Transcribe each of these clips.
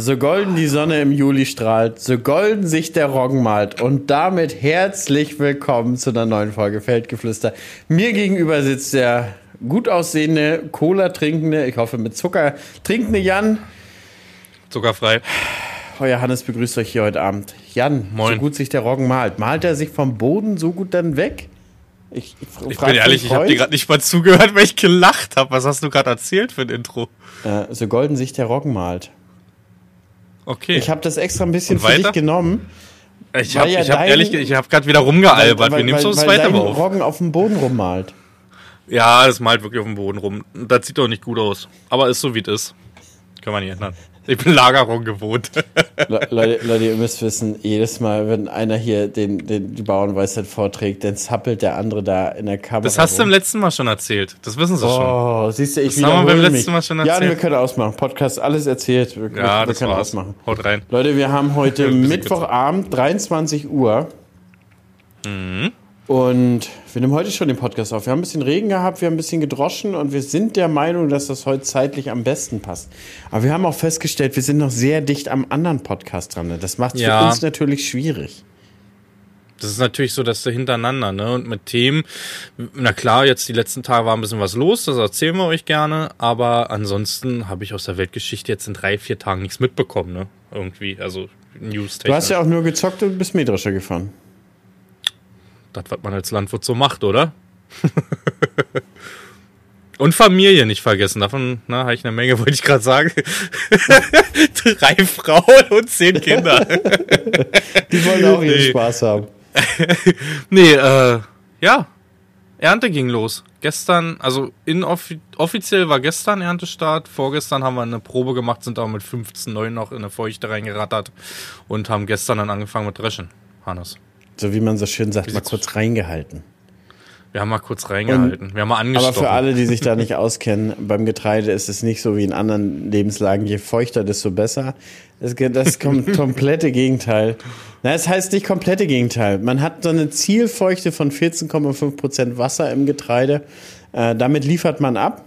So golden die Sonne im Juli strahlt, so golden sich der Roggen malt. Und damit herzlich willkommen zu einer neuen Folge Feldgeflüster. Mir gegenüber sitzt der gut aussehende, Cola trinkende, ich hoffe mit Zucker trinkende Jan. Zuckerfrei. Euer Hannes begrüßt euch hier heute Abend. Jan, Moin. so gut sich der Roggen malt. Malt er sich vom Boden so gut dann weg? Ich, ich, ich bin ehrlich, ich habe dir gerade nicht mal zugehört, weil ich gelacht habe. Was hast du gerade erzählt für ein Intro? Äh, so golden sich der Roggen malt. Okay. Ich habe das extra ein bisschen für dich genommen. Ich habe ja hab ehrlich, ich habe gerade wieder rumgealbert. Wir nehmen so das zweite auf. Roggen auf dem Boden rummalt. Ja, das malt wirklich auf dem Boden rum. Das sieht doch nicht gut aus. Aber ist so, wie es ist. Können wir nicht ändern. Ich bin Lagerung gewohnt. Leute, Leute, ihr müsst wissen, jedes Mal, wenn einer hier den, den, die Bauernweisheit vorträgt, dann zappelt der andere da in der Kamera. Das hast rum. du im letzten Mal schon erzählt. Das wissen sie oh, schon. Oh, siehst du, ich das haben wir beim letzten Mal schon erzählt. Ja, wir können ausmachen. Podcast, alles erzählt. Wir, ja, wir das können war's. ausmachen. Haut rein. Leute, wir haben heute Mittwochabend, 23 Uhr. Mhm. Und wir nehmen heute schon den Podcast auf. Wir haben ein bisschen Regen gehabt, wir haben ein bisschen gedroschen und wir sind der Meinung, dass das heute zeitlich am besten passt. Aber wir haben auch festgestellt, wir sind noch sehr dicht am anderen Podcast dran. Das macht es Ja. für uns natürlich schwierig. Das ist natürlich so, dass du hintereinander, ne? Und mit Themen, na klar, jetzt die letzten Tage war ein bisschen was los, das erzählen wir euch gerne, aber ansonsten habe ich aus der Weltgeschichte jetzt in drei, vier Tagen nichts mitbekommen, ne? Irgendwie, also news Du hast ja auch nur gezockt und bist Mähdrescher gefahren. Das, was man als Landwirt so macht, oder? Und Familie nicht vergessen. Davon habe ich eine Menge, wollte ich gerade sagen. Drei Frauen und zehn Kinder. Die wollen auch ihren Nee. Spaß haben. nee, äh, ja. Ernte ging los. Gestern, also inoffi offiziell war gestern Erntestart. Vorgestern haben wir eine Probe gemacht, sind auch mit 15,9 noch in eine Feuchte reingerattert und haben gestern dann angefangen mit Dreschen. Hannes. So wie man so schön sagt, mal kurz reingehalten. Wir haben mal kurz reingehalten. wir haben mal Aber angestochen. für alle, die sich da nicht auskennen, beim Getreide ist es nicht so wie in anderen Lebenslagen. Je feuchter, desto besser. Das, das kom komplette Gegenteil. Na, es heißt nicht komplette Gegenteil. Man hat so eine Zielfeuchte von 14,5 Prozent Wasser im Getreide. Äh, damit liefert man ab.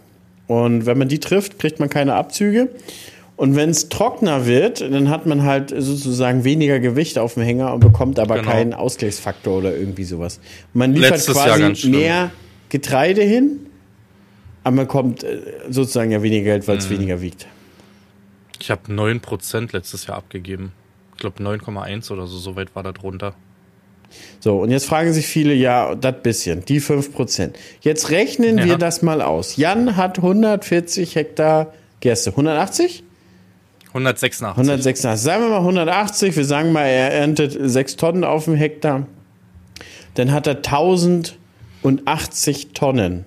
Und wenn man die trifft, kriegt man keine Abzüge. Und wenn es trockener wird, dann hat man halt sozusagen weniger Gewicht auf dem Hänger und bekommt aber Genau. keinen Ausgleichsfaktor oder irgendwie sowas. Man liefert Letztes quasi mehr Getreide hin, aber man kommt äh, sozusagen ja weniger Geld, weil es weniger wiegt. Ich habe 9% letztes Jahr abgegeben. Ich glaube 9,1 oder so, so weit war das runter. So, und jetzt fragen sich viele, ja, das bisschen, die 5%. Jetzt rechnen Ja. wir das mal aus. Jan hat 140 Hektar Gerste. 180? 186. 186. Sagen wir mal 180, wir sagen mal, er erntet 6 Tonnen auf dem Hektar. Dann hat er 1080 Tonnen.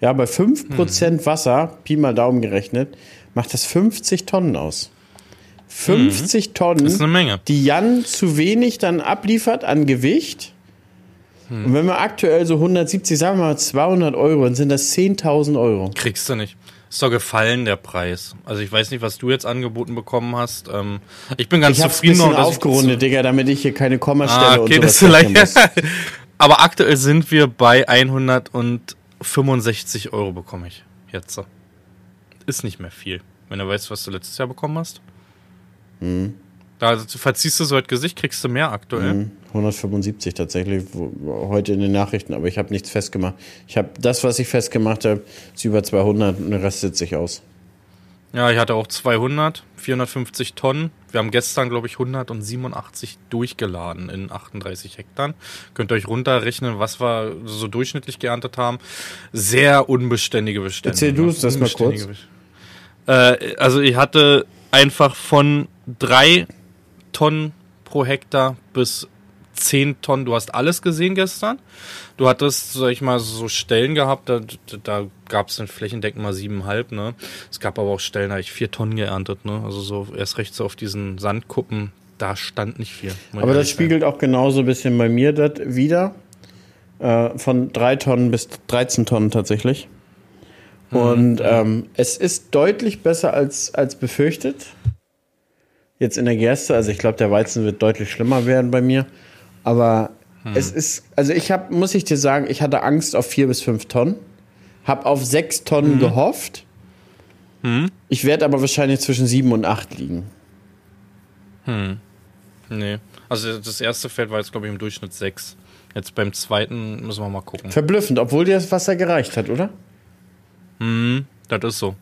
Ja, bei 5% Wasser, Pi mal Daumen gerechnet, macht das 50 Tonnen aus. 50 Tonnen, Das ist eine Menge. die Jan zu wenig dann abliefert an Gewicht. Und wenn wir aktuell so 170, sagen wir mal 200 Euro, dann sind das 10.000 Euro. Kriegst du nicht. Ist doch gefallen, der Preis. Also ich weiß nicht, was du jetzt angeboten bekommen hast. Ähm, ich bin ganz Ich zufrieden. ich- aufgerundet, Digga, damit ich hier keine Kommastelle Ah, und okay, das ist sowas vielleicht. muss. Aber aktuell sind wir bei 165 Euro bekomme ich jetzt. Ist nicht mehr viel. Wenn du weißt, was du letztes Jahr bekommen hast. Mhm. Da also, verziehst du so das Gesicht, kriegst du mehr aktuell. 175 tatsächlich heute in den Nachrichten, aber ich habe nichts festgemacht. Ich habe das, was ich festgemacht habe, ist über 200 und den Rest sitze ich aus. Ja, ich hatte auch 200, 450 Tonnen. Wir haben gestern, glaube ich, 187 durchgeladen in 38 Hektar. Könnt ihr euch runterrechnen, was wir so durchschnittlich geerntet haben. Sehr unbeständige Bestände. Erzähl du es das mal Best- Äh, also ich hatte einfach von drei Tonnen pro Hektar bis 10 Tonnen. Du hast alles gesehen gestern. Du hattest, sag ich mal, so Stellen gehabt, da, da gab es dann flächendeckend mal siebeneinhalb, ne? Es gab aber auch Stellen, da habe ich vier Tonnen geerntet, ne? Also so erst recht so auf diesen Sandkuppen, da stand nicht viel. Aber das spiegelt auch genauso ein bisschen bei mir das wieder. Äh, von 3 Tonnen bis 13 Tonnen tatsächlich. Und ähm, es ist deutlich besser als, als befürchtet. Jetzt in der Gerste, also ich glaube, der Weizen wird deutlich schlimmer werden bei mir. Aber es ist, also ich habe, muss ich dir sagen, ich hatte Angst auf 4 bis 5 Tonnen. Hab auf 6 Tonnen gehofft. Ich werde aber wahrscheinlich zwischen 7 und 8 liegen. Hm. Nee. Also das erste Feld war jetzt, glaube ich, im Durchschnitt 6. Jetzt beim zweiten müssen wir mal gucken. Verblüffend, obwohl dir das Wasser gereicht hat, oder? Hm, das ist so.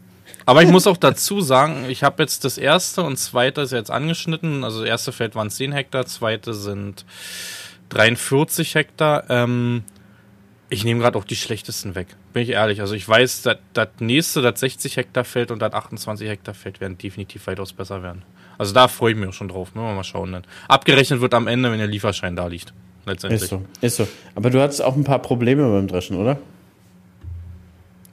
Aber ich muss auch dazu sagen, ich habe jetzt das erste und zweite ist jetzt angeschnitten. Also das erste Feld waren 10 Hektar, zweite sind 43 Hektar. Ähm, ich nehme gerade auch die schlechtesten weg, bin ich ehrlich. Also ich weiß, dass das nächste, das 60 Hektar Feld und das 28 Hektar Feld werden definitiv weitaus besser werden. Also da freue ich mich auch schon drauf. Müssen wir mal schauen dann. Abgerechnet wird am Ende, wenn der Lieferschein da liegt. Letztendlich. Ist so, ist so. Aber du hattest auch ein paar Probleme beim Dreschen, oder?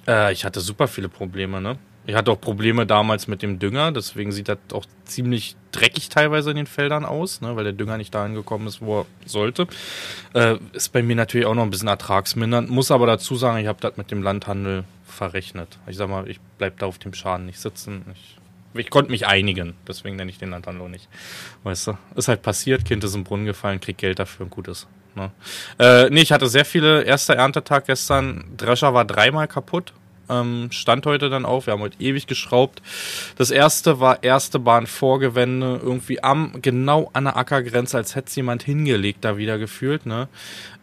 Äh, ich hatte super viele Probleme, ne? Ich hatte auch Probleme damals mit dem Dünger, deswegen sieht das auch ziemlich dreckig teilweise in den Feldern aus, ne, weil der Dünger nicht dahin gekommen ist, wo er sollte. Äh, ist bei mir natürlich auch noch ein bisschen ertragsmindernd, muss aber dazu sagen, ich habe das mit dem Landhandel verrechnet. Ich sag mal, ich bleib da auf dem Schaden nicht sitzen. Ich, ich konnte mich einigen, deswegen nenne ich den Landhandel nicht. Weißt du, ist halt passiert, Kind ist im Brunnen gefallen, krieg Geld dafür und gut ist. Ne? Äh, nee, ich hatte sehr viele, erster Erntetag gestern, Drescher war dreimal kaputt, ähm, stand heute dann auf. Wir haben heute ewig geschraubt. Das erste war erste Bahn Vorgewände, irgendwie am, genau an der Ackergrenze, als hätte es jemand hingelegt, da wieder gefühlt, ne?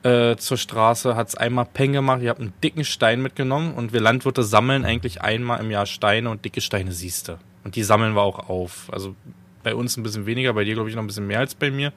Äh, zur Straße hat es einmal Peng gemacht. Ich habe einen dicken Stein mitgenommen und wir Landwirte sammeln eigentlich einmal im Jahr Steine und dicke Steine siehste. Und die sammeln wir auch auf. Also bei uns ein bisschen weniger, bei dir glaube ich noch ein bisschen mehr als bei mir.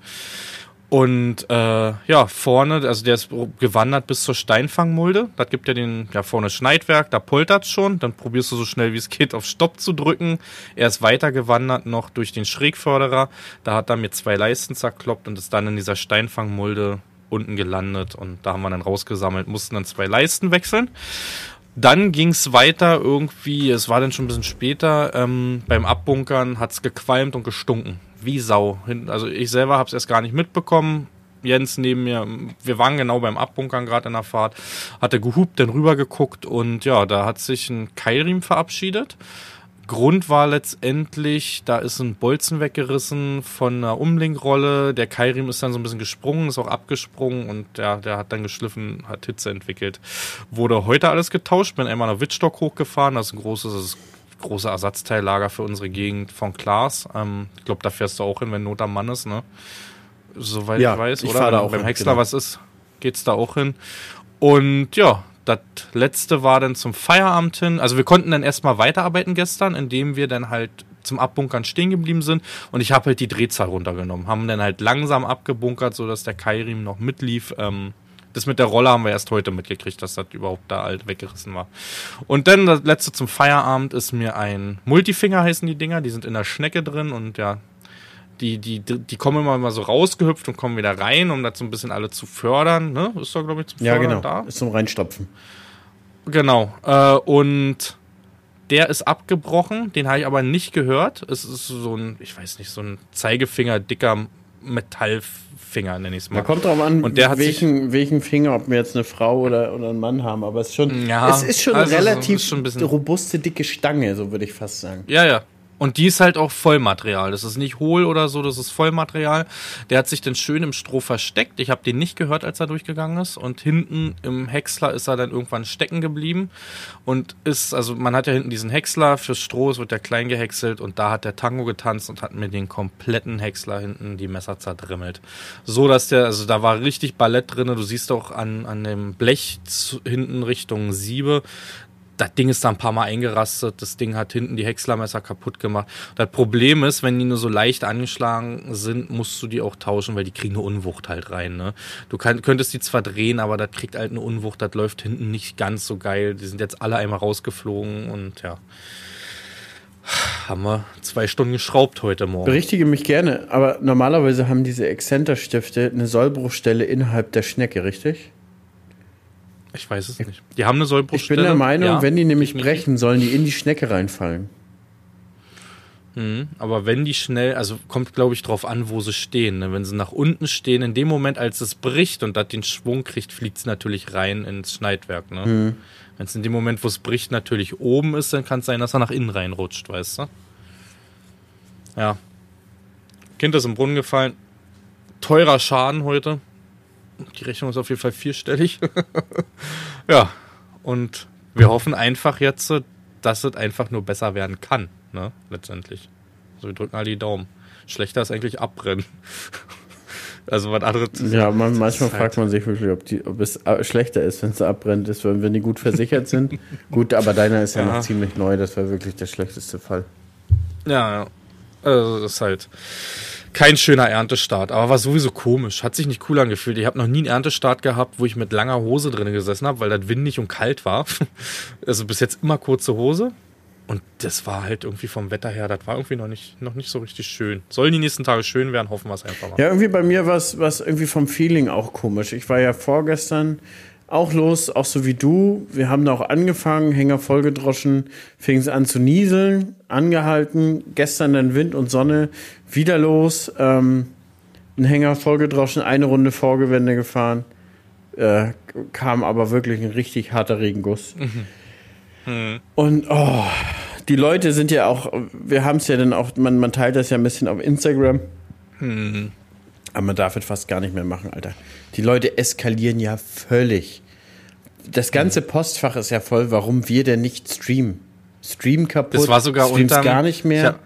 Und äh, ja, vorne, also der ist gewandert bis zur Steinfangmulde. Das gibt ja den, ja, vorne Schneidwerk, da poltert's schon. Dann probierst du so schnell wie es geht auf Stopp zu drücken. Er ist weiter gewandert noch durch den Schrägförderer. Da hat er mir zwei Leisten zerkloppt und ist dann in dieser Steinfangmulde unten gelandet. Und da haben wir dann rausgesammelt, mussten dann zwei Leisten wechseln. Dann ging's weiter irgendwie, es war dann schon ein bisschen später, ähm, beim Abbunkern hat's gequalmt und gestunken wie Sau. Also ich selber habe es erst gar nicht mitbekommen. Jens neben mir, wir waren genau beim Abbunkern gerade in der Fahrt, hatte gehupt, dann rüber geguckt und ja, da hat sich ein Keilriemen verabschiedet. Grund war letztendlich, da ist ein Bolzen weggerissen von einer Umlenkrolle. Der Keilriemen ist dann so ein bisschen gesprungen, ist auch abgesprungen und ja, der hat dann geschliffen, hat Hitze entwickelt. Wurde heute alles getauscht, bin einmal nach Wittstock hochgefahren, das ist ein großes, große Ersatzteillager für unsere Gegend von Klaas. Ähm, ich glaube, da fährst du auch hin, wenn Not am Mann ist, ne? Soweit ja, ich weiß, ich oder? Da auch beim hin, Häcksler genau. was ist, geht's da auch hin. Und ja, das letzte war dann zum Feierabend hin. Also wir konnten dann erstmal weiterarbeiten gestern, indem wir dann halt zum Abbunkern stehen geblieben sind und ich habe halt die Drehzahl runtergenommen. Haben dann halt langsam abgebunkert, sodass der Keilriemen noch mitlief. Ähm, das mit der Rolle haben wir erst heute mitgekriegt, dass das überhaupt da alt weggerissen war. Und dann das letzte zum Feierabend ist mir ein Multifinger heißen die Dinger, die sind in der Schnecke drin und ja, die, die, die kommen immer mal so rausgehüpft und kommen wieder rein, um das so ein bisschen alle zu fördern. Ne? Ist da, glaube ich, zum Ja, Fördern genau. da. Ist zum Reinstopfen. Genau. Äh, und der ist abgebrochen, den habe ich aber nicht gehört. Es ist so ein, ich weiß nicht, so ein Zeigefinger, dicker Metallfinger, nenne ich es mal. Da kommt drauf an, Und der hat sich- welchen, welchen Finger, ob wir jetzt eine Frau oder, oder einen Mann haben. Aber es ist schon, Ja, es ist schon also eine so- relativ ist schon ein robuste, dicke Stange, so würde ich fast sagen. Ja, ja. Und die ist halt auch Vollmaterial. Das ist nicht hohl oder so, das ist Vollmaterial. Der hat sich dann schön im Stroh versteckt. Ich habe den nicht gehört, als er durchgegangen ist. Und hinten im Häcksler ist er dann irgendwann stecken geblieben. Und ist, also man hat ja hinten diesen Häcksler fürs Stroh, es wird ja klein gehäckselt. Und da hat der Tango getanzt und hat mir den kompletten Häcksler hinten die Messer zerdrimmelt. So, dass der, also da war richtig Ballett drinne. Du siehst auch an, an dem Blech zu, hinten Richtung Siebe, das Ding ist da ein paar Mal eingerastet, das Ding hat hinten die Häckslermesser kaputt gemacht. Das Problem ist, wenn die nur so leicht angeschlagen sind, musst du die auch tauschen, weil die kriegen eine Unwucht halt rein. Ne? Du kann, könntest die zwar drehen, aber das kriegt halt eine Unwucht, das läuft hinten nicht ganz so geil. Die sind jetzt alle einmal rausgeflogen und ja. Haben wir zwei Stunden geschraubt heute Morgen. Berichtige mich gerne, aber normalerweise haben diese Exzenterstifte eine Sollbruchstelle innerhalb der Schnecke, richtig? Ich weiß es nicht. Die haben eine Ich Sollbruchstelle. bin der Meinung, ja, wenn die nämlich brechen, sollen die in die Schnecke reinfallen. Mhm, aber wenn die schnell, also kommt glaube ich drauf an, wo sie stehen. Ne? Wenn sie nach unten stehen, in dem Moment, als es bricht und das den Schwung kriegt, fliegt es natürlich rein ins Schneidwerk. Ne? Mhm. Wenn es in dem Moment, wo es bricht, natürlich oben ist, dann kann es sein, dass er nach innen reinrutscht, weißt du? Ja. Kind ist im Brunnen gefallen. Teurer Schaden heute. Die Rechnung ist auf jeden Fall vierstellig. ja. Und wir hoffen einfach jetzt, dass es einfach nur besser werden kann, ne? Letztendlich. So, wir drücken alle die Daumen. Schlechter ist eigentlich abbrennen. Also was anderes. Ja, man, manchmal fragt halt man sich wirklich, ob, die, ob es äh, schlechter ist, wenn es abbrennt ist, wenn die gut versichert sind. gut, aber deiner ist ja, ja, noch ziemlich neu, das war wirklich der schlechteste Fall. Ja, ja. Also das ist halt kein schöner Erntestart, aber war sowieso komisch. Hat sich nicht cool angefühlt. Ich habe noch nie einen Erntestart gehabt, wo ich mit langer Hose drin gesessen habe, weil das windig und kalt war. Also bis jetzt immer kurze Hose. Und das war halt irgendwie vom Wetter her, das war irgendwie noch nicht, noch nicht so richtig schön. Sollen die nächsten Tage schön werden, hoffen wir es einfach mal. Ja, irgendwie bei mir war es irgendwie vom Feeling auch komisch. Ich war ja vorgestern auch los, auch so wie du. Wir haben da auch angefangen, Hänger vollgedroschen, fing es an zu nieseln, angehalten, gestern dann Wind und Sonne, wieder los, ähm, ein Hänger vollgedroschen, eine Runde Vorgewände gefahren, äh, kam aber wirklich ein richtig harter Regenguss. Mhm. Hm. Und oh, die Leute sind ja auch, wir haben es ja dann auch, man, man teilt das ja ein bisschen auf Instagram. Hm. Aber man darf es fast gar nicht mehr machen, Alter. Die Leute eskalieren ja völlig. Das ganze Postfach ist ja voll, warum wir denn nicht streamen. Stream kaputt, das war sogar unterm, gar nicht mehr.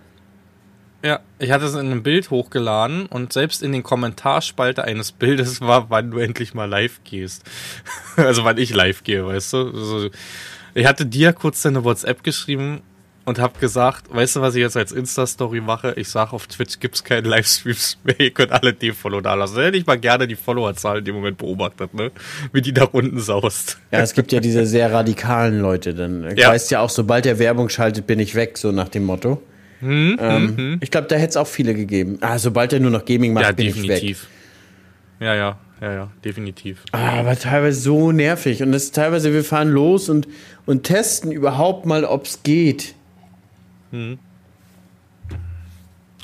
Ich ja, ich hatte es in einem Bild hochgeladen und selbst in den Kommentarspalte eines Bildes war, wann du endlich mal live gehst. also wann ich live gehe, weißt du? Also, ich hatte dir kurz deine WhatsApp geschrieben und habe gesagt, weißt du, was ich jetzt als Insta-Story mache? Ich sage, auf Twitch gibt's keine Livestreams mehr, ihr könnt alle D-Follow da lassen. Hätte ich mal gerne die Followerzahl in dem Moment beobachtet, ne? Wie die nach unten saust. Ja, es gibt ja diese sehr radikalen Leute, dann ja. weißt ja auch, sobald der Werbung schaltet, bin ich weg, so nach dem Motto. Hm, ähm, hm, Ich glaube, da hätte es auch viele gegeben. Ah, sobald er nur noch Gaming macht, ja, bin definitiv. ich weg. Ja, ja, ja, ja, definitiv. Ah, aber teilweise so nervig. Und das ist teilweise, wir fahren los und, und testen überhaupt mal, ob es geht. Mhm.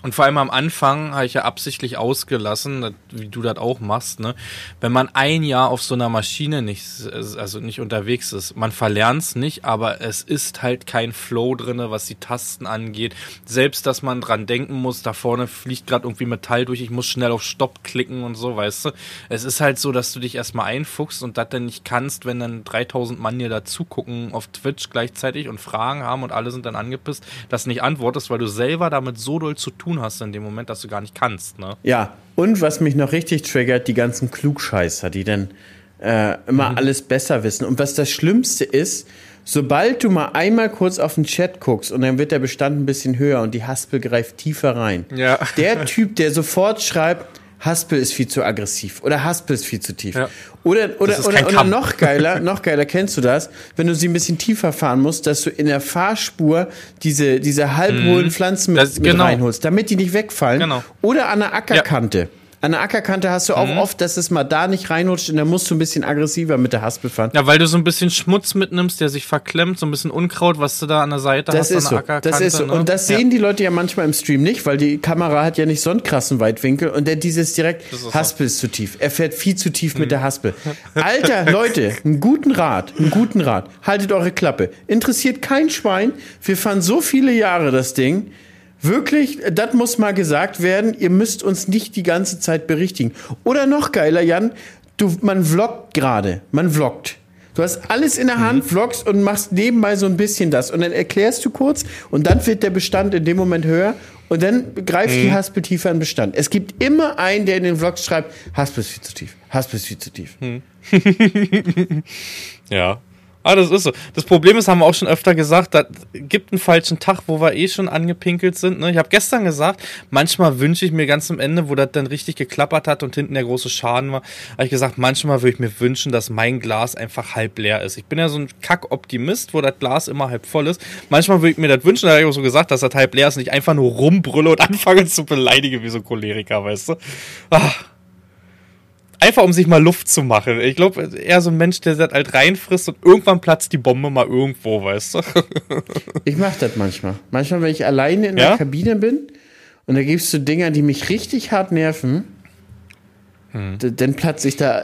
Und vor allem am Anfang habe ich ja absichtlich ausgelassen, wie du das auch machst, ne? Wenn man ein Jahr auf so einer Maschine nicht, also nicht unterwegs ist, man verlernt es nicht, aber es ist halt kein Flow drinne, was die Tasten angeht. Selbst, dass man dran denken muss, da vorne fliegt gerade irgendwie Metall durch, ich muss schnell auf Stopp klicken und so, weißt du? Es ist halt so, dass du dich erstmal einfuchst und das dann nicht kannst, wenn dann 3000 Mann dir dazu gucken auf Twitch gleichzeitig und Fragen haben und alle sind dann angepisst, dass nicht antwortest, weil du selber damit so doll zu tun tun hast in dem Moment, dass du gar nicht kannst. Ne? Ja, und was mich noch richtig triggert, die ganzen Klugscheißer, die dann äh, immer mhm. alles besser wissen. Und was das Schlimmste ist, sobald du mal einmal kurz auf den Chat guckst und dann wird der Bestand ein bisschen höher und die Haspel greift tiefer rein. Ja. Der Typ, der sofort schreibt, Haspel ist viel zu aggressiv oder Haspel ist viel zu tief. Ja. Oder, oder, oder, oder noch geiler, noch geiler, kennst du das, wenn du sie ein bisschen tiefer fahren musst, dass du in der Fahrspur diese, diese halbhohlen mhm. Pflanzen mit, das, genau. mit reinholst, damit die nicht wegfallen. Genau. Oder an der Ackerkante. Ja. An der Ackerkante hast du auch mhm. oft, dass es mal da nicht reinrutscht und dann musst du ein bisschen aggressiver mit der Haspel fahren. Ja, weil du so ein bisschen Schmutz mitnimmst, der sich verklemmt, so ein bisschen Unkraut, was du da an der Seite das hast. Ist so. Das ist so. Ne? Und das sehen die Leute ja manchmal im Stream nicht, weil die Kamera hat ja nicht so einen krassen Weitwinkel und der dieses direkt, ist Haspel ist zu tief. Er fährt viel zu tief mhm. mit der Haspel. Alter, Leute, einen guten Rat, einen guten Rat. Haltet eure Klappe. Interessiert kein Schwein. Wir fahren so viele Jahre das Ding. Wirklich, das muss mal gesagt werden. Ihr müsst uns nicht die ganze Zeit berichtigen. Oder noch geiler, Jan, du, man vloggt gerade. Man vloggt. Du hast alles in der Hand, mhm. vloggst und machst nebenbei so ein bisschen das. Und dann erklärst du kurz und dann wird der Bestand in dem Moment höher und dann greift mhm. die Haspel tiefer in Bestand. Es gibt immer einen, der in den Vlogs schreibt, Haspel ist viel zu tief, Haspel ist viel zu tief. Mhm. ja. Ah, das ist so. Das Problem ist, haben wir auch schon öfter gesagt, da gibt einen falschen Tag, wo wir eh schon angepinkelt sind. Ne? Ich habe gestern gesagt, manchmal wünsche ich mir ganz am Ende, wo das dann richtig geklappert hat und hinten der große Schaden war, habe ich gesagt, manchmal würde ich mir wünschen, dass mein Glas einfach halb leer ist. Ich bin ja so ein Kack-Optimist, wo das Glas immer halb voll ist. Manchmal würde ich mir das wünschen, da habe ich auch so gesagt, dass das halb leer ist und ich einfach nur rumbrülle und anfange zu beleidigen wie so ein Choleriker, weißt du? Ah. Einfach um sich mal Luft zu machen. Ich glaube, eher so ein Mensch, der das halt reinfrisst und irgendwann platzt die Bombe mal irgendwo, weißt du? ich mach das manchmal. Manchmal, wenn ich alleine in ja? der Kabine bin und da gibst du Dinger, die mich richtig hart nerven, hm. dann platze ich da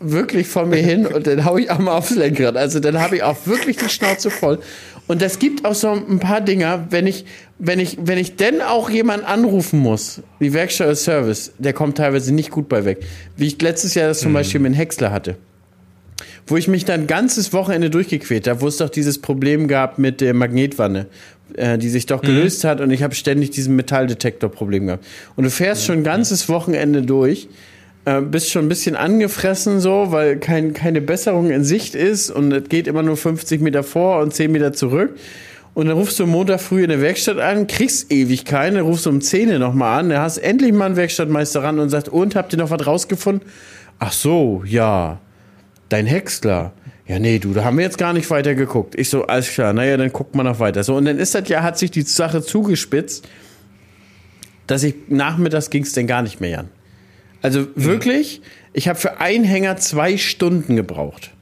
wirklich vor mir hin und dann hau ich auch mal aufs Lenkrad. Also dann habe ich auch wirklich die Schnauze voll. Und das gibt auch so ein paar Dinger, wenn ich, wenn ich, wenn ich denn auch jemanden anrufen muss, wie Werkstatt Service, der kommt teilweise nicht gut bei weg. Wie ich letztes Jahr das zum mhm. Beispiel mit Häcksler hatte. wo ich mich dann ein ganzes Wochenende durchgequält habe, wo es doch dieses Problem gab mit der Magnetwanne, äh, die sich doch gelöst hat und ich habe ständig diesen Metalldetektor-Problem gehabt. Und du fährst schon ein ganzes Wochenende durch, äh, bist schon ein bisschen angefressen so, weil kein, keine Besserung in Sicht ist und es geht immer nur 50 Meter vor und 10 Meter zurück. Und dann rufst du Montag früh in der Werkstatt an, kriegst ewig keine, rufst um 10 Uhr nochmal an, da hast endlich mal einen Werkstattmeister ran und sagt, und, habt ihr noch was rausgefunden? Ach so, ja, dein Häcksler. Ja, nee, du, da haben wir jetzt gar nicht weiter geguckt. Ich so, alles klar, naja, dann guckt man noch weiter. So, und dann ist das ja, hat sich die Sache zugespitzt, dass ich nachmittags ging es denn gar nicht mehr an. Also wirklich, ich habe für einen Hänger zwei Stunden gebraucht.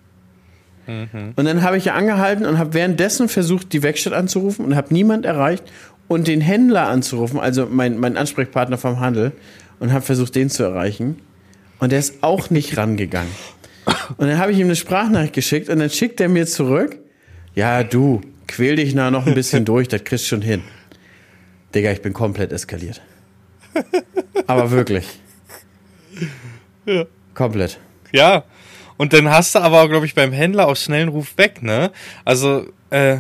Und dann habe ich ja angehalten und habe währenddessen versucht, die Werkstatt anzurufen und habe niemand erreicht und den Händler anzurufen, also mein, mein Ansprechpartner vom Handel, und habe versucht, den zu erreichen. Und der ist auch nicht rangegangen. Und dann habe ich ihm eine Sprachnachricht geschickt und dann schickt er mir zurück, ja, du, quäl dich da noch ein bisschen durch, das kriegst du schon hin. Digga, ich bin komplett eskaliert. Aber wirklich. Ja. Komplett. Ja. Und dann hast du aber, glaube ich, beim Händler auch schnell einen Ruf weg, ne? Also, äh,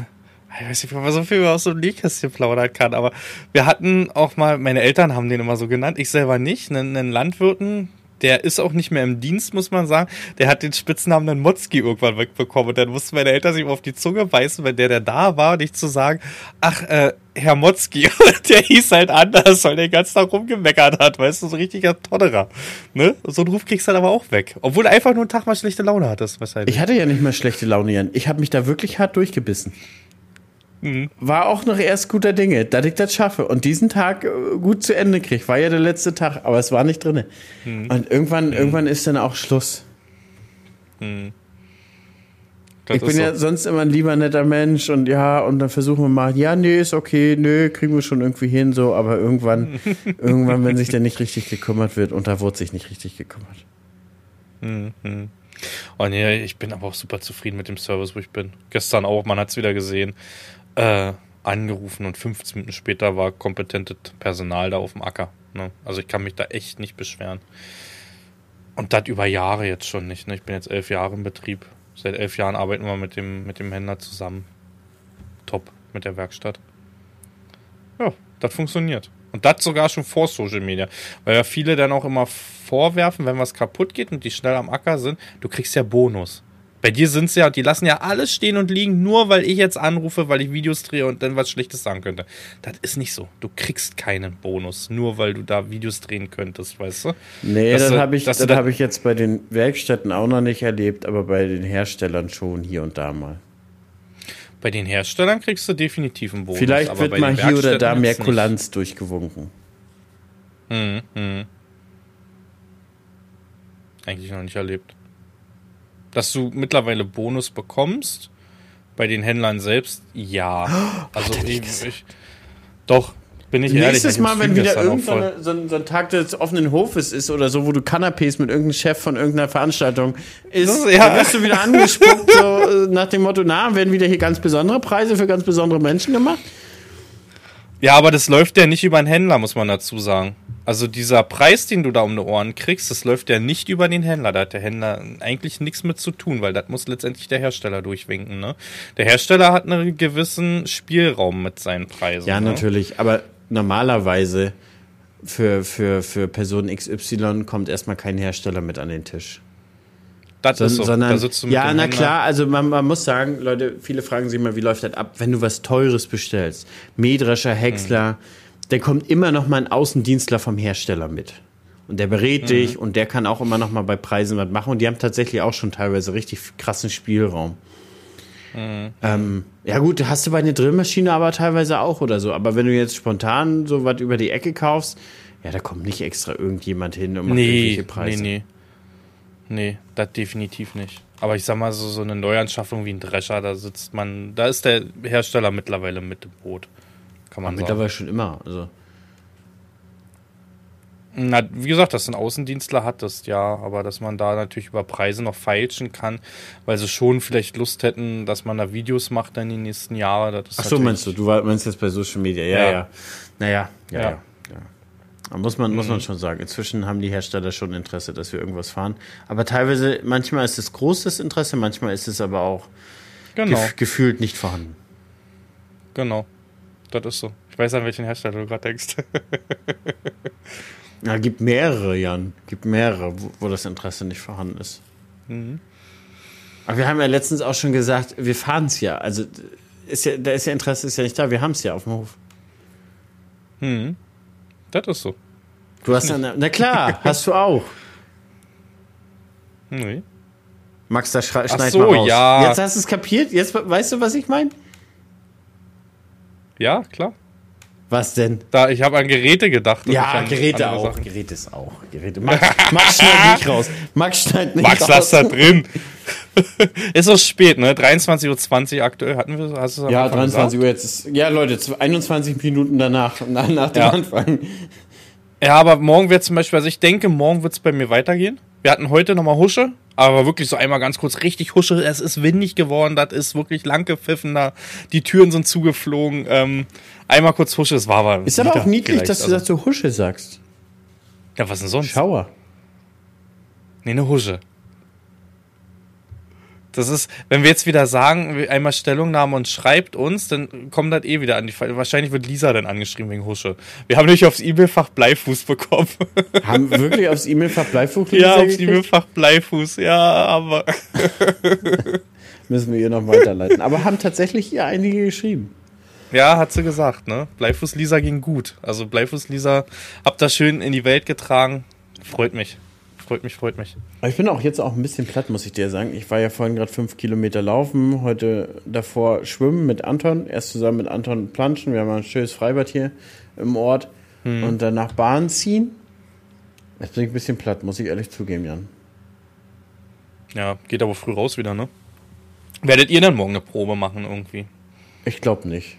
ich weiß nicht, ob man so viel aus so einem Nähkästchen plaudern kann, aber wir hatten auch mal, meine Eltern haben den immer so genannt, ich selber nicht, einen, einen Landwirten, der ist auch nicht mehr im Dienst, muss man sagen. Der hat den Spitznamen dann Motzki irgendwann wegbekommen. Und dann mussten meine Eltern sich auf die Zunge beißen, wenn der, der da war, nicht zu sagen, ach, äh, Herr Motzki, der hieß halt anders, weil der den ganzen Tag rumgemeckert hat, weißt du, so ein richtiger Tonnerer. Ne? So einen Ruf kriegst du dann aber auch weg. Obwohl du einfach nur einen Tag mal schlechte Laune hattest, wahrscheinlich. Ich hatte ja nicht mal schlechte Laune, Jan. Ich habe mich da wirklich hart durchgebissen. War auch noch erst guter Dinge, dass ich das schaffe und diesen Tag äh, gut zu Ende kriege. War ja der letzte Tag, aber es war nicht drin. Und irgendwann, irgendwann ist dann auch Schluss. Das ich bin ist ja so. sonst immer ein lieber netter Mensch und ja, und dann versuchen wir mal, ja, nee, ist okay, nö, kriegen wir schon irgendwie hin, so, aber irgendwann, irgendwann, wenn sich der nicht richtig gekümmert wird, und da wurde sich nicht richtig gekümmert. Oh nee, ich bin aber auch super zufrieden mit dem Service, wo ich bin. Gestern auch, man hat es wieder gesehen, äh, angerufen und 15 Minuten später war kompetentes Personal da auf dem Acker. Ne? Also ich kann mich da echt nicht beschweren. Und das über Jahre jetzt schon nicht. Ne? Ich bin jetzt elf Jahre im Betrieb. Seit elf Jahren arbeiten wir mit dem, mit dem Händler zusammen. Top mit der Werkstatt. Ja, das funktioniert. Und das sogar schon vor Social Media. Weil ja viele dann auch immer vorwerfen, wenn was kaputt geht und die schnell am Acker sind, du kriegst ja Bonus. Bei dir sind ja, die lassen ja alles stehen und liegen, nur weil ich jetzt anrufe, weil ich Videos drehe und dann was Schlechtes sagen könnte. Das ist nicht so. Du kriegst keinen Bonus, nur weil du da Videos drehen könntest, weißt du? Nee, Dass das habe ich, das da- habe ich jetzt bei den Werkstätten auch noch nicht erlebt, aber bei den Herstellern schon hier und da mal. Bei den Herstellern kriegst du definitiv einen Bonus. Vielleicht wird mal hier oder da mehr jetzt nicht. Kulanz durchgewunken. Mhm, mhm. Eigentlich noch nicht erlebt. Dass du mittlerweile Bonus bekommst, bei den Händlern selbst, ja. Also ich, ich, doch, bin ich ehrlich. Nächstes ich Mal, wenn wieder irgendein so ein, so ein Tag des offenen Hofes ist oder so, wo du Canapés mit irgendeinem Chef von irgendeiner Veranstaltung ist, ja. dann wirst du wieder angespuckt, so äh, nach dem Motto, na, werden wieder hier ganz besondere Preise für ganz besondere Menschen gemacht? Ja, aber das läuft ja nicht über einen Händler, muss man dazu sagen. Also dieser Preis, den du da um die Ohren kriegst, das läuft ja nicht über den Händler. Da hat der Händler eigentlich nichts mit zu tun, weil das muss letztendlich der Hersteller durchwinken. Ne? Der Hersteller hat einen gewissen Spielraum mit seinen Preisen. Ja, ne? natürlich, aber normalerweise für, für, für Person XY kommt erstmal kein Hersteller mit an den Tisch. Das ist so. sondern, ja, na klar, also man, man muss sagen, Leute, viele fragen sich mal, wie läuft das ab, wenn du was Teures bestellst. Mähdrescher, Häcksler, Mhm. Der kommt immer noch mal ein Außendienstler vom Hersteller mit. Und der berät Mhm. dich und der kann auch immer noch mal bei Preisen was machen. Und die haben tatsächlich auch schon teilweise richtig krassen Spielraum. Mhm. Ähm, ja gut, hast du bei einer Drillmaschine aber teilweise auch oder so. Aber wenn du jetzt spontan so was über die Ecke kaufst, ja, da kommt nicht extra irgendjemand hin und macht Nee, irgendwelche nee, Preise. nee. Nee, das definitiv nicht. Aber ich sag mal, so, so eine Neuanschaffung wie ein Drescher, da sitzt man, da ist der Hersteller mittlerweile mit im Boot. Kann man sagen. Mittlerweile schon immer. Also. Na, wie gesagt, dass du einen Außendienstler hattest, ja, aber dass man da natürlich über Preise noch feilschen kann, weil sie schon vielleicht Lust hätten, dass man da Videos macht dann die nächsten Jahre. Das Ach so, meinst du? Du meinst jetzt bei Social Media? Ja, Ja. ja. Naja, ja, ja. Ja. ja. Da muss man, muss man schon sagen. Inzwischen haben die Hersteller schon Interesse, dass wir irgendwas fahren. Aber teilweise, manchmal ist es großes Interesse, manchmal ist es aber auch Genau, gef gefühlt nicht vorhanden. genau. Das ist so. Ich weiß, an welchen Hersteller du gerade denkst. Ja, gibt mehrere, Jan. Gibt mehrere, wo, wo das Interesse nicht vorhanden ist. Mhm. Aber wir haben ja letztens auch schon gesagt, wir fahren es ja. Also ist ja, da ist ja Interesse ist ja nicht da. Wir haben es ja auf dem Hof. mhm. Das ist so. Du hast ja, na klar, hast du auch. Nee. Max, da schneid so, mal raus. ja. Jetzt hast du es kapiert? Jetzt weißt du, was ich meine? Ja, klar. Was denn? Da, ich habe an Geräte gedacht. Ja, Geräte auch. Sachen. Geräte ist auch. Geräte. Max, Max schneidet nicht raus. Max schneidet nicht Max, raus. lass da drin. ist auch spät, ne? 23.20 Uhr aktuell. Hatten wir hast du Ja, Anfang 23 Uhr jetzt ist. Ja, Leute, z- 21 Minuten danach, nach, nach dem Ja. Anfang. Ja, aber morgen wird zum Beispiel, also ich denke, morgen wird es bei mir weitergehen. Wir hatten heute nochmal Husche, aber wirklich so einmal ganz kurz richtig Husche. Es ist windig geworden, das ist wirklich lang gepfiffen da. Die Türen sind zugeflogen. Ähm, einmal kurz Husche, es war aber. Ist aber auch niedlich, dass du also, so Husche sagst. Ja, was denn sonst? Schauer. Nee, eine Husche. Das ist, wenn wir jetzt wieder sagen, einmal Stellungnahme und schreibt uns, dann kommt das eh wieder an die. Wahrscheinlich wird Lisa dann angeschrieben wegen Husche. Wir haben nämlich aufs E-Mail-Fach Bleifuß bekommen. Haben wirklich aufs E-Mail-Fach Bleifuß ja, aufs? E-Mail-Fach Bleifuß, ja, aber. Müssen wir ihr noch weiterleiten. Aber haben tatsächlich ihr einige geschrieben. Ja, hat sie gesagt, ne? Bleifuß Lisa ging gut. Also Bleifuß Lisa, habt das schön in die Welt getragen. Freut mich. Freut mich, freut mich. Aber ich bin auch jetzt auch ein bisschen platt, muss ich dir sagen. Ich war ja vorhin gerade fünf Kilometer laufen, heute davor schwimmen mit Anton. Erst zusammen mit Anton planschen. Wir haben ein schönes Freibad hier im Ort. Und danach Bahn ziehen. Jetzt bin ich ein bisschen platt, muss ich ehrlich zugeben, Jan. Ja, geht aber früh raus wieder, ne? Werdet ihr dann morgen eine Probe machen irgendwie? Ich glaube nicht.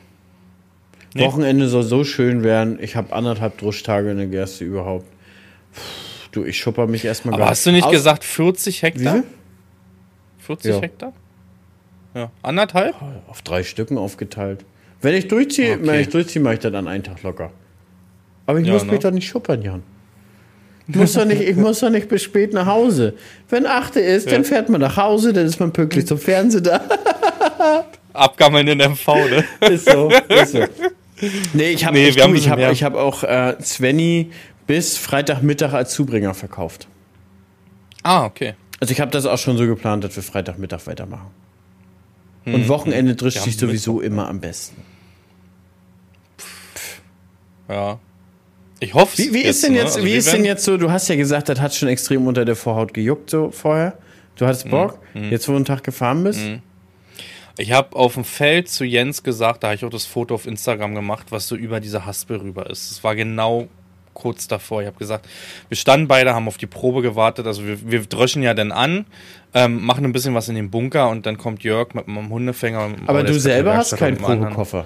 Nee? Wochenende soll so schön werden. Ich habe anderthalb Druschtage in der Gerste überhaupt. Puh, Du, ich schupper mich erstmal Aber hast du nicht Aus- gesagt 40 Wie Hektar? viel? 40 Ja. Hektar? Ja. Anderthalb? Auf drei Stücken aufgeteilt. Wenn ich durchziehe, Okay. wenn ich durchziehe, mache ich das an einen Tag locker. Aber ich Ja, muss ne? mich doch nicht schuppern, Jan. Ich muss doch nicht, ich muss doch nicht bis spät nach Hause. Wenn achte ist, dann fährt man nach Hause, dann ist man pünktlich zum Fernsehen da. Abgammeln in MV, ne? Ist so, ist so. Nee, ich habe Nee, ein ich hab, ich hab auch äh, Svenny bis Freitagmittag als Zubringer verkauft. Ah, okay. Also ich habe das auch schon so geplant, dass wir Freitagmittag weitermachen. Und Wochenende drischt sich sowieso immer am besten. Ja. Ich hoffe Wie, wie ist denn ne? jetzt, Also wie ist denn jetzt so, du hast ja gesagt, das hat schon extrem unter der Vorhaut gejuckt so vorher. Du hattest Bock, jetzt wo du einen Tag gefahren bist. Ich habe auf dem Feld zu Jens gesagt, da habe ich auch das Foto auf Instagram gemacht, was so über diese Haspel rüber ist. Es war genau kurz davor. Ich habe gesagt, wir standen beide, haben auf die Probe gewartet. Also wir, wir dröschen ja dann an, ähm, machen ein bisschen was in den Bunker und dann kommt Jörg mit einem Hundefänger. mit Aber du selber hast keinen. Probekoffer.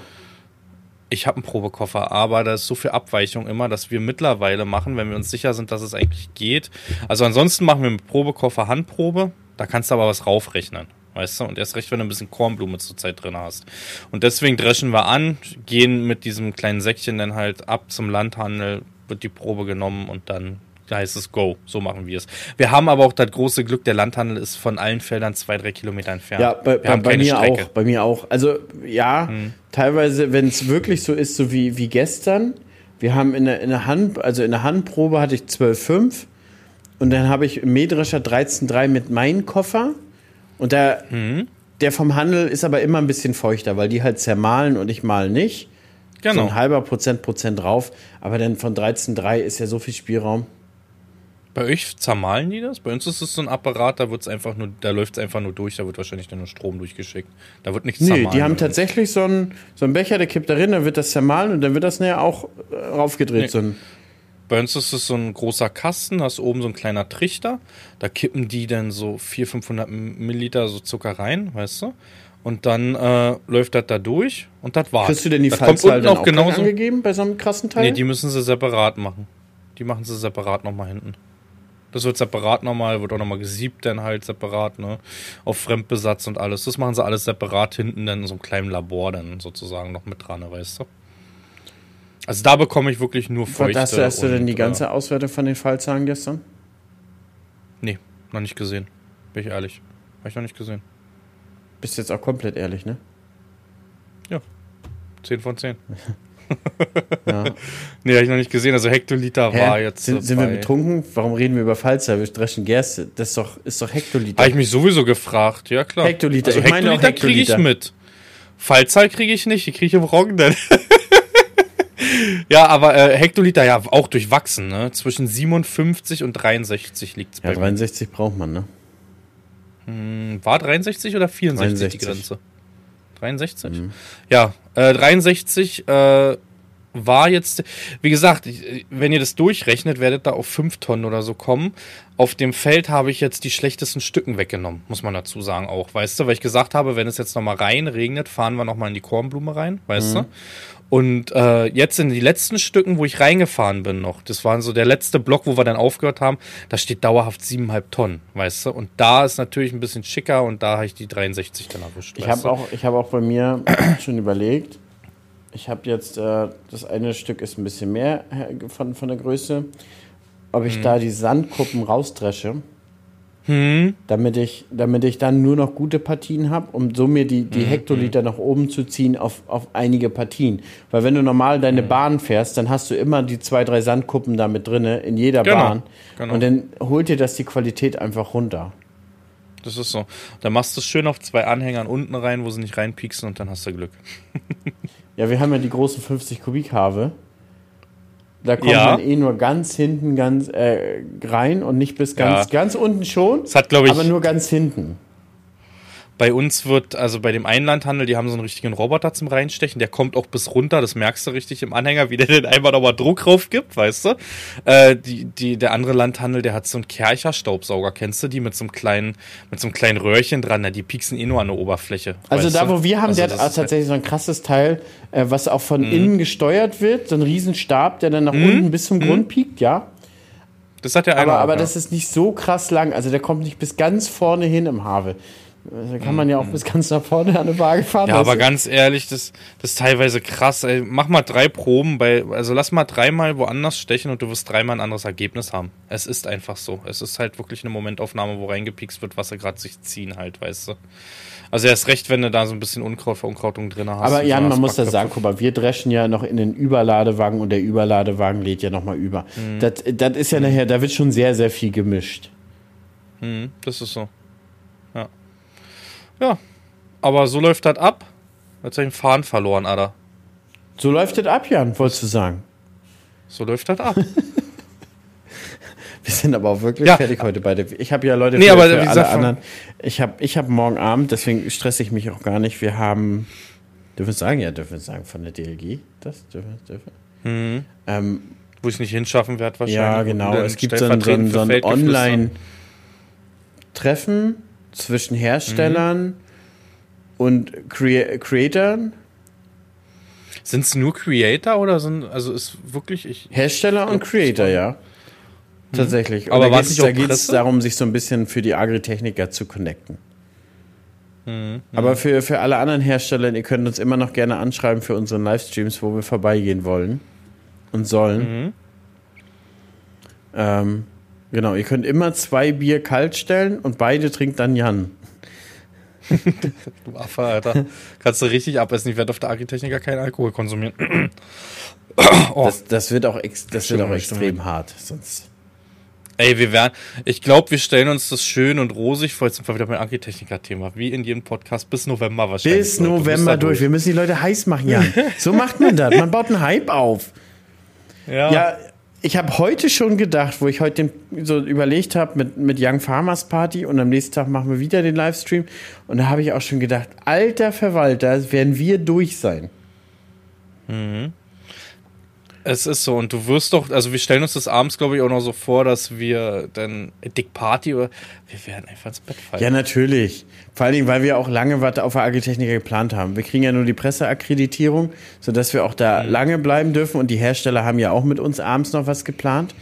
Ich habe einen Probekoffer, aber da ist so viel Abweichung immer, dass wir mittlerweile machen, wenn wir uns sicher sind, dass es eigentlich geht. Also ansonsten machen wir mit Probekoffer Handprobe, da kannst du aber was raufrechnen. Weißt du? Und erst recht, wenn du ein bisschen Kornblume zur Zeit drin hast. Und deswegen dreschen wir an, gehen mit diesem kleinen Säckchen dann halt ab zum Landhandel, wird die Probe genommen und dann heißt es Go. So machen wir es. Wir haben aber auch das große Glück, der Landhandel ist von allen Feldern zwei, drei Kilometer entfernt. Ja, bei, bei, bei mir Strecke. auch. Bei mir auch. Also ja, teilweise, wenn es wirklich so ist, so wie, wie gestern. Wir haben in der, in der Hand, also in der Handprobe hatte ich 12,5 und dann habe ich im Mähdrescher 13,3 mit meinem Koffer und der, Mhm. der vom Handel ist aber immer ein bisschen feuchter, weil die halt zermahlen und ich mal nicht. So Genau. ein halber Prozent Prozent drauf, aber dann von 13,3 ist ja so viel Spielraum. Bei euch zermahlen die das? Bei uns ist es so ein Apparat, da wird's einfach nur, da läuft's einfach nur durch, da wird wahrscheinlich dann nur Strom durchgeschickt. Da wird nichts Nee, zermahlen. die haben tatsächlich so einen, so einen Becher, der kippt da rein, dann wird das zermahlen und dann wird das nachher auch äh, raufgedreht. Nee. So ein, Bei uns ist es so ein großer Kasten, da ist oben so ein kleiner Trichter. Da kippen die dann so 400, 500 Milliliter so Zucker rein, weißt du? Und dann äh, läuft das da durch und das war's. kriegst du denn die das Fallzahl dann auch genauso. angegeben bei so einem krassen Teil? Nee, die müssen sie separat machen. Die machen sie separat nochmal hinten. Das wird separat nochmal, wird auch nochmal gesiebt dann halt separat, ne? Auf Fremdbesatz und alles. Das machen sie alles separat hinten dann in so einem kleinen Labor dann sozusagen noch mit dran, weißt du? Also da bekomme ich wirklich nur feuchte. hast du, hast du denn die und, ganze Auswertung von den Fallzahlen gestern? Äh, nee, noch nicht gesehen. Bin ich ehrlich. Habe ich noch nicht gesehen. Bist jetzt auch komplett ehrlich, ne? 10 von 10. Ja. Nee, habe ich noch nicht gesehen. Also Hektoliter war Hä? jetzt. sind, sind wir betrunken? Warum reden wir über Fallzahl? Wir dreschen Gerste. Das ist doch, ist doch Hektoliter. Habe ich mich sowieso gefragt, ja klar. Hektoliter, Also ich auch Hektoliter kriege ich Hektoliter. mit. Fallzahl kriege ich nicht, die kriege ich im Roggen. ja, aber äh, Hektoliter ja auch durchwachsen, ne? Zwischen 57 und 63 liegt es ja, bei mir. 63 braucht man, ne? War 63 oder 64 63. die Grenze? 63? Mhm. Ja, äh, 63 äh, war jetzt, wie gesagt, wenn ihr das durchrechnet, werdet da auf 5 Tonnen oder so kommen. Auf dem Feld habe ich jetzt die schlechtesten Stücken weggenommen, muss man dazu sagen auch, weißt du, weil ich gesagt habe, wenn es jetzt nochmal rein regnet, fahren wir nochmal in die Kornblume rein, weißt du. Und äh, jetzt in die letzten Stücken, wo ich reingefahren bin noch, das war so der letzte Block, wo wir dann aufgehört haben, da steht dauerhaft 7,5 Tonnen, weißt du. Und da ist natürlich ein bisschen schicker und da habe ich die 63 dann erwischt. Ich habe auch, ich hab auch bei mir schon überlegt. Ich habe jetzt, äh, das eine Stück ist ein bisschen mehr äh, von, von der Größe, ob Mhm. ich da die Sandkuppen rausdresche, Hm, damit ich, damit ich dann nur noch gute Partien habe, um so mir die, die Hektoliter nach oben zu ziehen auf, auf einige Partien. Weil wenn du normal deine Bahn fährst, dann hast du immer die zwei, drei Sandkuppen da mit drinne in jeder Genau, Bahn. genau. Und dann holt dir das die Qualität einfach runter. das ist so. Dann machst du es schön auf zwei Anhängern unten rein, wo sie nicht reinpieksen und dann hast du Glück. Ja, wir haben ja die großen 50 Kubik Have. Da kommt Ja. man eh nur ganz hinten ganz äh, rein und nicht bis ganz, Ja. ganz unten schon, Das hat, glaube ich, aber nur ganz hinten. Bei uns wird, also bei dem Einlandhandel, die haben so einen richtigen Roboter zum Reinstechen, der kommt auch bis runter, das merkst du richtig im Anhänger, wie der den einmal nochmal Druck drauf gibt, weißt du? Äh, die, die, der andere Landhandel, der hat so einen Kercher-Staubsauger, kennst du die, mit so einem kleinen, mit so einem kleinen Röhrchen dran, na, die pieksen eh nur an der Oberfläche. Also da, wo wir haben, Also der hat tatsächlich so ein krasses Teil, äh, was auch von Mhm. innen gesteuert wird, so ein Riesenstab, der dann nach unten bis zum Grund piekt, ja. Das hat der Aber, auch, aber ja. das ist nicht so krass lang, also der kommt nicht bis ganz vorne hin im Have. Da kann man ja auch bis ganz nach vorne an eine Waage fahren. Mhm. Ja, aber ganz ehrlich, das, das ist teilweise krass. Ey. Mach mal drei Proben bei, also lass mal dreimal woanders stechen und du wirst dreimal ein anderes Ergebnis haben. Es ist einfach so. Es ist halt wirklich eine Momentaufnahme, wo reingepiekst wird, was sie gerade sich ziehen halt, weißt du. Also erst recht, wenn du da so ein bisschen Unkraut, Verunkrautung drin hast. Aber Jan, man muss da sagen, guck mal, wir dreschen ja noch in den Überladewagen und der Überladewagen lädt ja nochmal über. Mhm. Das, das ist ja nachher, da wird schon sehr, sehr viel gemischt. Mhm, das ist so. Ja. Aber so läuft das ab. Ich den Faden verloren, Alter. So läuft das ab, Jan, wolltest du sagen. So läuft das ab. Wir sind aber auch wirklich Ja. fertig heute beide. Ich habe ja Leute Nee, für, aber für alle gesagt, anderen. Ich habe ich hab morgen Abend, deswegen stresse ich mich auch gar nicht. Wir haben, dürfen wir sagen? Ja, dürfen wir es sagen, von der DLG. Das dürfen wir. Dürfen. mhm. Ähm, Wo ich es nicht hinschaffen werde wahrscheinlich. ja, genau. Es gibt so ein, so ein. Online-Treffen zwischen Herstellern Mhm. und Crea Creatoren. Sind es nur Creator oder sind, also ist wirklich, ich, Hersteller und Creator, ja. Tatsächlich. Und. Aber da geht es darum, sich so ein bisschen für die Agritechniker zu connecten. Mhm. Aber für, für alle anderen Hersteller, ihr könnt uns immer noch gerne anschreiben für unsere Livestreams, wo wir vorbeigehen wollen und sollen. Mhm. Ähm, genau, ihr könnt immer zwei Bier kalt stellen und beide trinkt dann Jan. du Affe, Alter. Kannst du richtig abessen. Ich werde auf der Agritechniker keinen Alkohol konsumieren. oh, Das, das wird auch, ex, das wird Stimmt, auch extrem hart. Sonst. ey, wir werden, ich glaube, wir stellen uns das schön und rosig vor. Jetzt sind wir wieder beim Agritechniker-Thema. Wie in jedem Podcast bis November wahrscheinlich. Bis November da durch. Wir müssen die Leute heiß machen, Jan. So macht man das. Man baut einen Hype auf. Ja. Ja, ich habe heute schon gedacht, wo ich heute den, so überlegt habe mit, mit Young Farmers Party und am nächsten Tag machen wir wieder den Livestream. Und da habe ich auch schon gedacht, alter Verwalter, werden wir durch sein. Es ist so. Und du wirst doch, also wir stellen uns das abends, glaube ich, auch noch so vor, dass wir dann Dick Party oder wir werden einfach ins Bett fallen. Ja, natürlich. Vor allen Dingen, weil wir auch lange was auf der Agritechniker geplant haben. Wir kriegen ja nur die Presseakkreditierung, sodass wir auch da lange bleiben dürfen. Und die Hersteller haben ja auch mit uns abends noch was geplant.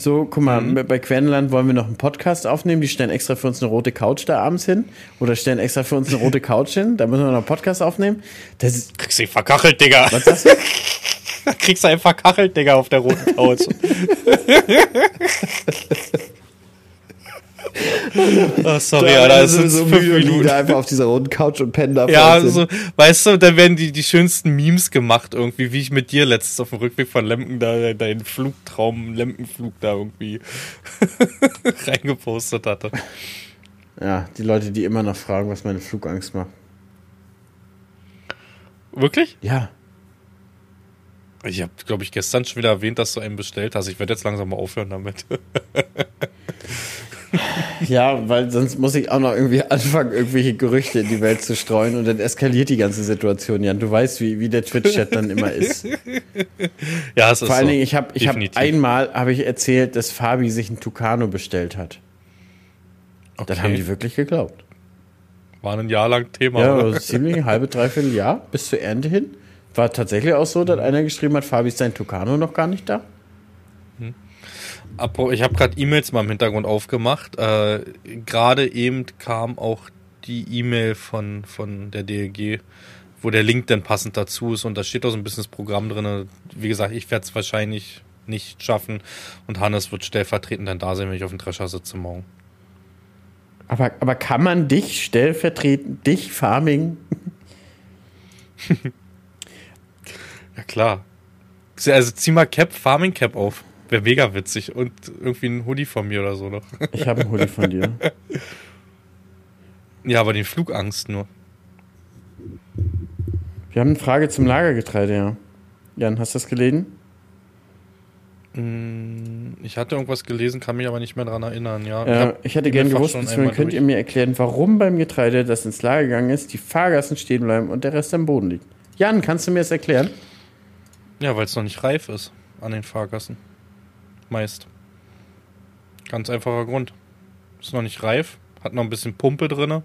So, guck mal, bei Quenland wollen wir noch einen Podcast aufnehmen. Die stellen extra für uns eine rote Couch da abends hin. Oder stellen extra für uns eine rote Couch hin. Da müssen wir noch einen Podcast aufnehmen. Das ist, Kriegst du verkachelt, Digga. was sagst du? Da kriegst du einfach Kachelt, Digga, auf der roten Couch. oh, sorry, Alter, es sind so fünf Minuten. da einfach auf dieser roten Couch und pennen da Ja, so, weißt du, da werden die, die schönsten Memes gemacht irgendwie, wie ich mit dir letztens auf dem Rückweg von Lemken da deinen Flugtraum, Lemkenflug da irgendwie reingepostet hatte. Ja, die Leute, die immer noch fragen, was meine Flugangst macht. Wirklich? Ja. Ich habe, glaube ich, gestern schon wieder erwähnt, dass du einen bestellt hast. Ich werde jetzt langsam mal aufhören damit. Ja, weil sonst muss ich auch noch irgendwie anfangen, irgendwelche Gerüchte in die Welt zu streuen und dann eskaliert die ganze Situation, Jan. Du weißt, wie, wie der Twitch-Chat dann immer ist. ja, es ist Vor allen so. Dingen, ich habe ich hab einmal habe ich erzählt, dass Fabi sich einen Tucano bestellt hat. okay. Dann haben die wirklich geglaubt. War ein Jahr lang Thema. Ja, oder? ziemlich ein halbe, dreiviertel Jahr bis zur Ernte hin. War tatsächlich auch so, dass einer geschrieben hat, Fabi ist sein Tucano noch gar nicht da. Apro- Ich habe gerade E-Mails mal im Hintergrund aufgemacht. Äh, gerade eben kam auch die E-Mail von, von der DLG, wo der Link dann passend dazu ist und da steht auch so ein bisschen das Programm drin. Wie gesagt, ich werde es wahrscheinlich nicht schaffen und Hannes wird stellvertretend dann da sein, wenn ich auf dem Drescher sitze morgen. Aber, aber kann man dich stellvertretend, dich Farming, Ja klar. Also zieh mal Cap, Farming Cap auf. Wäre mega witzig. Und irgendwie ein Hoodie von mir oder so noch. ich habe einen Hoodie von dir. Ja, aber den Flugangst nur. Wir haben eine Frage zum Lagergetreide, ja. Jan, hast du das gelesen? Ich hatte irgendwas gelesen, kann mich aber nicht mehr dran erinnern, ja. Ja, hab ich hätte gerne gewusst, beziehungsweise einmal könnt ihr mir erklären, warum beim Getreide, das ins Lager gegangen ist, die Fahrgassen stehen bleiben und der Rest am Boden liegt. Jan, kannst du mir das erklären? Ja, weil es noch nicht reif ist an den Fahrgassen. Meist. Ganz einfacher Grund. Ist noch nicht reif, hat noch ein bisschen Pumpe drinne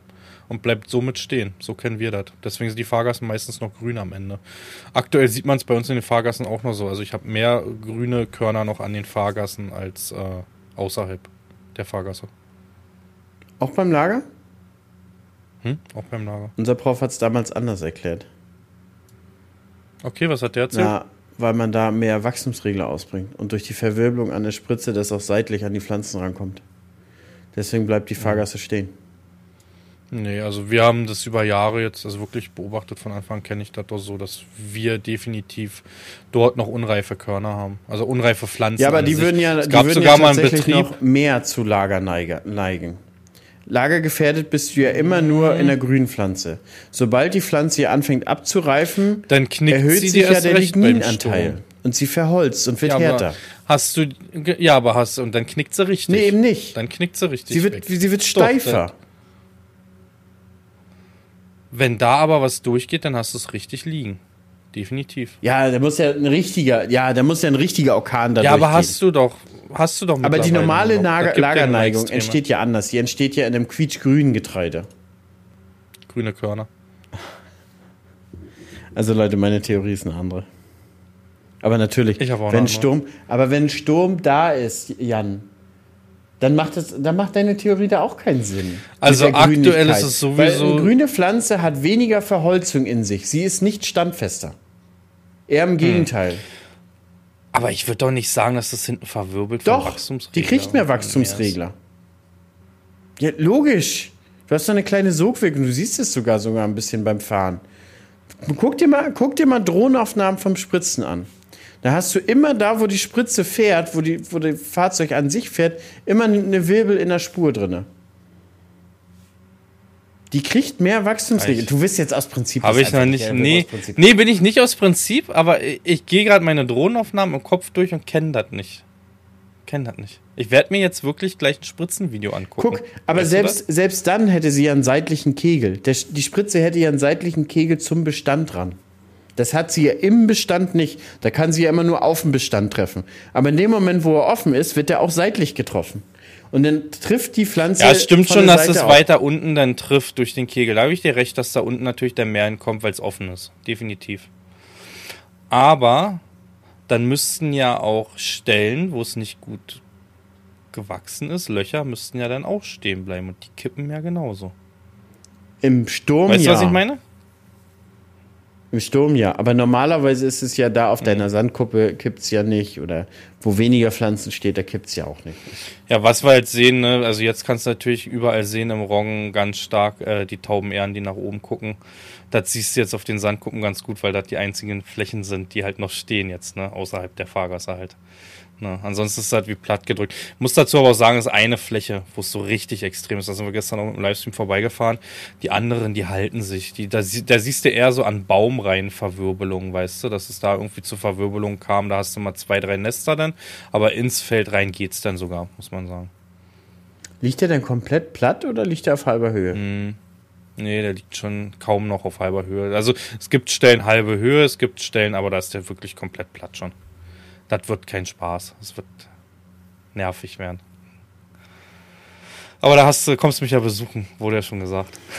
und bleibt somit stehen. So kennen wir das. Deswegen sind die Fahrgassen meistens noch grün am Ende. Aktuell sieht man es bei uns in den Fahrgassen auch noch so. Also ich habe mehr grüne Körner noch an den Fahrgassen als äh, außerhalb der Fahrgasse. Auch beim Lager? Hm? Auch beim Lager. Unser Prof hat es damals anders erklärt. Okay, was hat der erzählt? Ja, weil man da mehr Wachstumsregler ausbringt und durch die Verwirbelung an der Spritze das auch seitlich an die Pflanzen rankommt. Deswegen bleibt die Fahrgasse stehen. Nee, also wir haben das über Jahre jetzt, also wirklich beobachtet von Anfang an kenne ich das doch so, dass wir definitiv dort noch unreife Körner haben. Also unreife Pflanzen. Ja, aber die sich. würden ja, es die würden sogar ja mal einen tatsächlich Betrieb. noch mehr zu Lager neige- neigen. Lagergefährdet bist du ja immer nur in der grünen Pflanze. Sobald die Pflanze hier anfängt abzureifen, Dann knickt erhöht sich ja der Ligninanteil. Und sie verholzt und wird Ja, härter. hast du, ja, aber hast, und dann knickt sie richtig. Nee, eben nicht. Dann knickt sie richtig. Sie wird, weg. sie wird steifer. Wenn da aber was durchgeht, dann hast du es richtig liegen. Definitiv. Ja, da muss ja ein richtiger, ja, da muss ja ein richtiger Orkan da Ja, aber hast du doch, hast du doch Aber die normale. Lager ja Lagerneigung entsteht ja anders. Die entsteht ja in einem quietschgrünen Getreide. Grüne Körner. Also Leute, meine Theorie ist eine andere. Aber natürlich, Ich hab auch eine wenn. Sturm, aber wenn Sturm da ist, Jan, dann macht das, dann macht deine Theorie da auch keinen Sinn. Also aktuell ist es sowieso- Weil eine grüne Pflanze hat weniger Verholzung in sich. Sie ist nicht standfester. Eher Hm. im Gegenteil. Aber ich würde doch nicht sagen, dass das hinten verwirbelt von Doch, Wachstumsregler. die kriegt mehr Wachstumsregler. Ja, logisch. Du hast doch eine kleine Sogwirkung. Du siehst es sogar sogar ein bisschen beim Fahren. Guck dir mal, guck dir mal Drohnenaufnahmen vom Spritzen an. Da hast du immer da, wo die Spritze fährt, wo, die, wo das Fahrzeug an sich fährt, immer eine Wirbel in der Spur drinne. Die kriegt mehr Wachstumsregler. Ich- Du wirst jetzt aus Prinzip. Habe ich noch nicht. Nee, aus Prinzip. nee, bin ich nicht aus Prinzip, aber ich, ich gehe gerade meine Drohnenaufnahmen im Kopf durch und kenne das nicht. Kenne das nicht. Ich werde mir jetzt wirklich gleich ein Spritzenvideo angucken. Guck, aber Weißt selbst, selbst dann hätte sie ja einen seitlichen Kegel. Der, die Spritze hätte ja einen seitlichen Kegel zum Bestand dran. Das hat sie ja im Bestand nicht. Da kann sie ja immer nur auf den Bestand treffen. Aber in dem Moment, wo er offen ist, wird er auch seitlich getroffen. Und dann trifft die Pflanze. Ja, es stimmt schon, dass Seite es auf. weiter unten dann trifft durch den Kegel. Da habe ich dir recht, dass da unten natürlich der mehr hinkommt, weil es offen ist. Definitiv. Aber dann müssten ja auch Stellen, wo es nicht gut gewachsen ist, Löcher müssten ja dann auch stehen bleiben und die kippen ja genauso. Im Sturm Weißt du, ja. was ich meine? Im Sturm ja, aber normalerweise ist es ja da auf deiner Sandkuppe kippt's ja nicht oder wo weniger Pflanzen steht, da kippt's ja auch nicht. Ja, was wir halt sehen, ne, also jetzt kannst du natürlich überall sehen im Roggen ganz stark äh, die Taubenähren, die nach oben gucken. Das siehst du jetzt auf den Sandkuppen ganz gut, weil das die einzigen Flächen sind, die halt noch stehen jetzt, ne, außerhalb der Fahrgasse halt. Ne, ansonsten ist es halt wie platt gedrückt. Muss dazu aber auch sagen, es ist eine Fläche, wo es so richtig extrem ist. Da sind wir gestern auch im Livestream vorbeigefahren. Die anderen, die halten sich. Die, da, da siehst du eher so an Baumreihenverwirbelungen, weißt du, dass es da irgendwie zu Verwirbelungen kam. Da hast du mal zwei, drei Nester dann. Aber ins Feld rein geht's dann sogar, muss man sagen. Liegt der denn komplett platt oder liegt der auf halber Höhe? Nee, der liegt schon kaum noch auf halber Höhe. Also es gibt Stellen halbe Höhe, es gibt Stellen, aber da ist der wirklich komplett platt schon. Das wird kein Spaß. Es wird nervig werden. Aber da hast kommst du mich ja besuchen, wurde ja schon gesagt.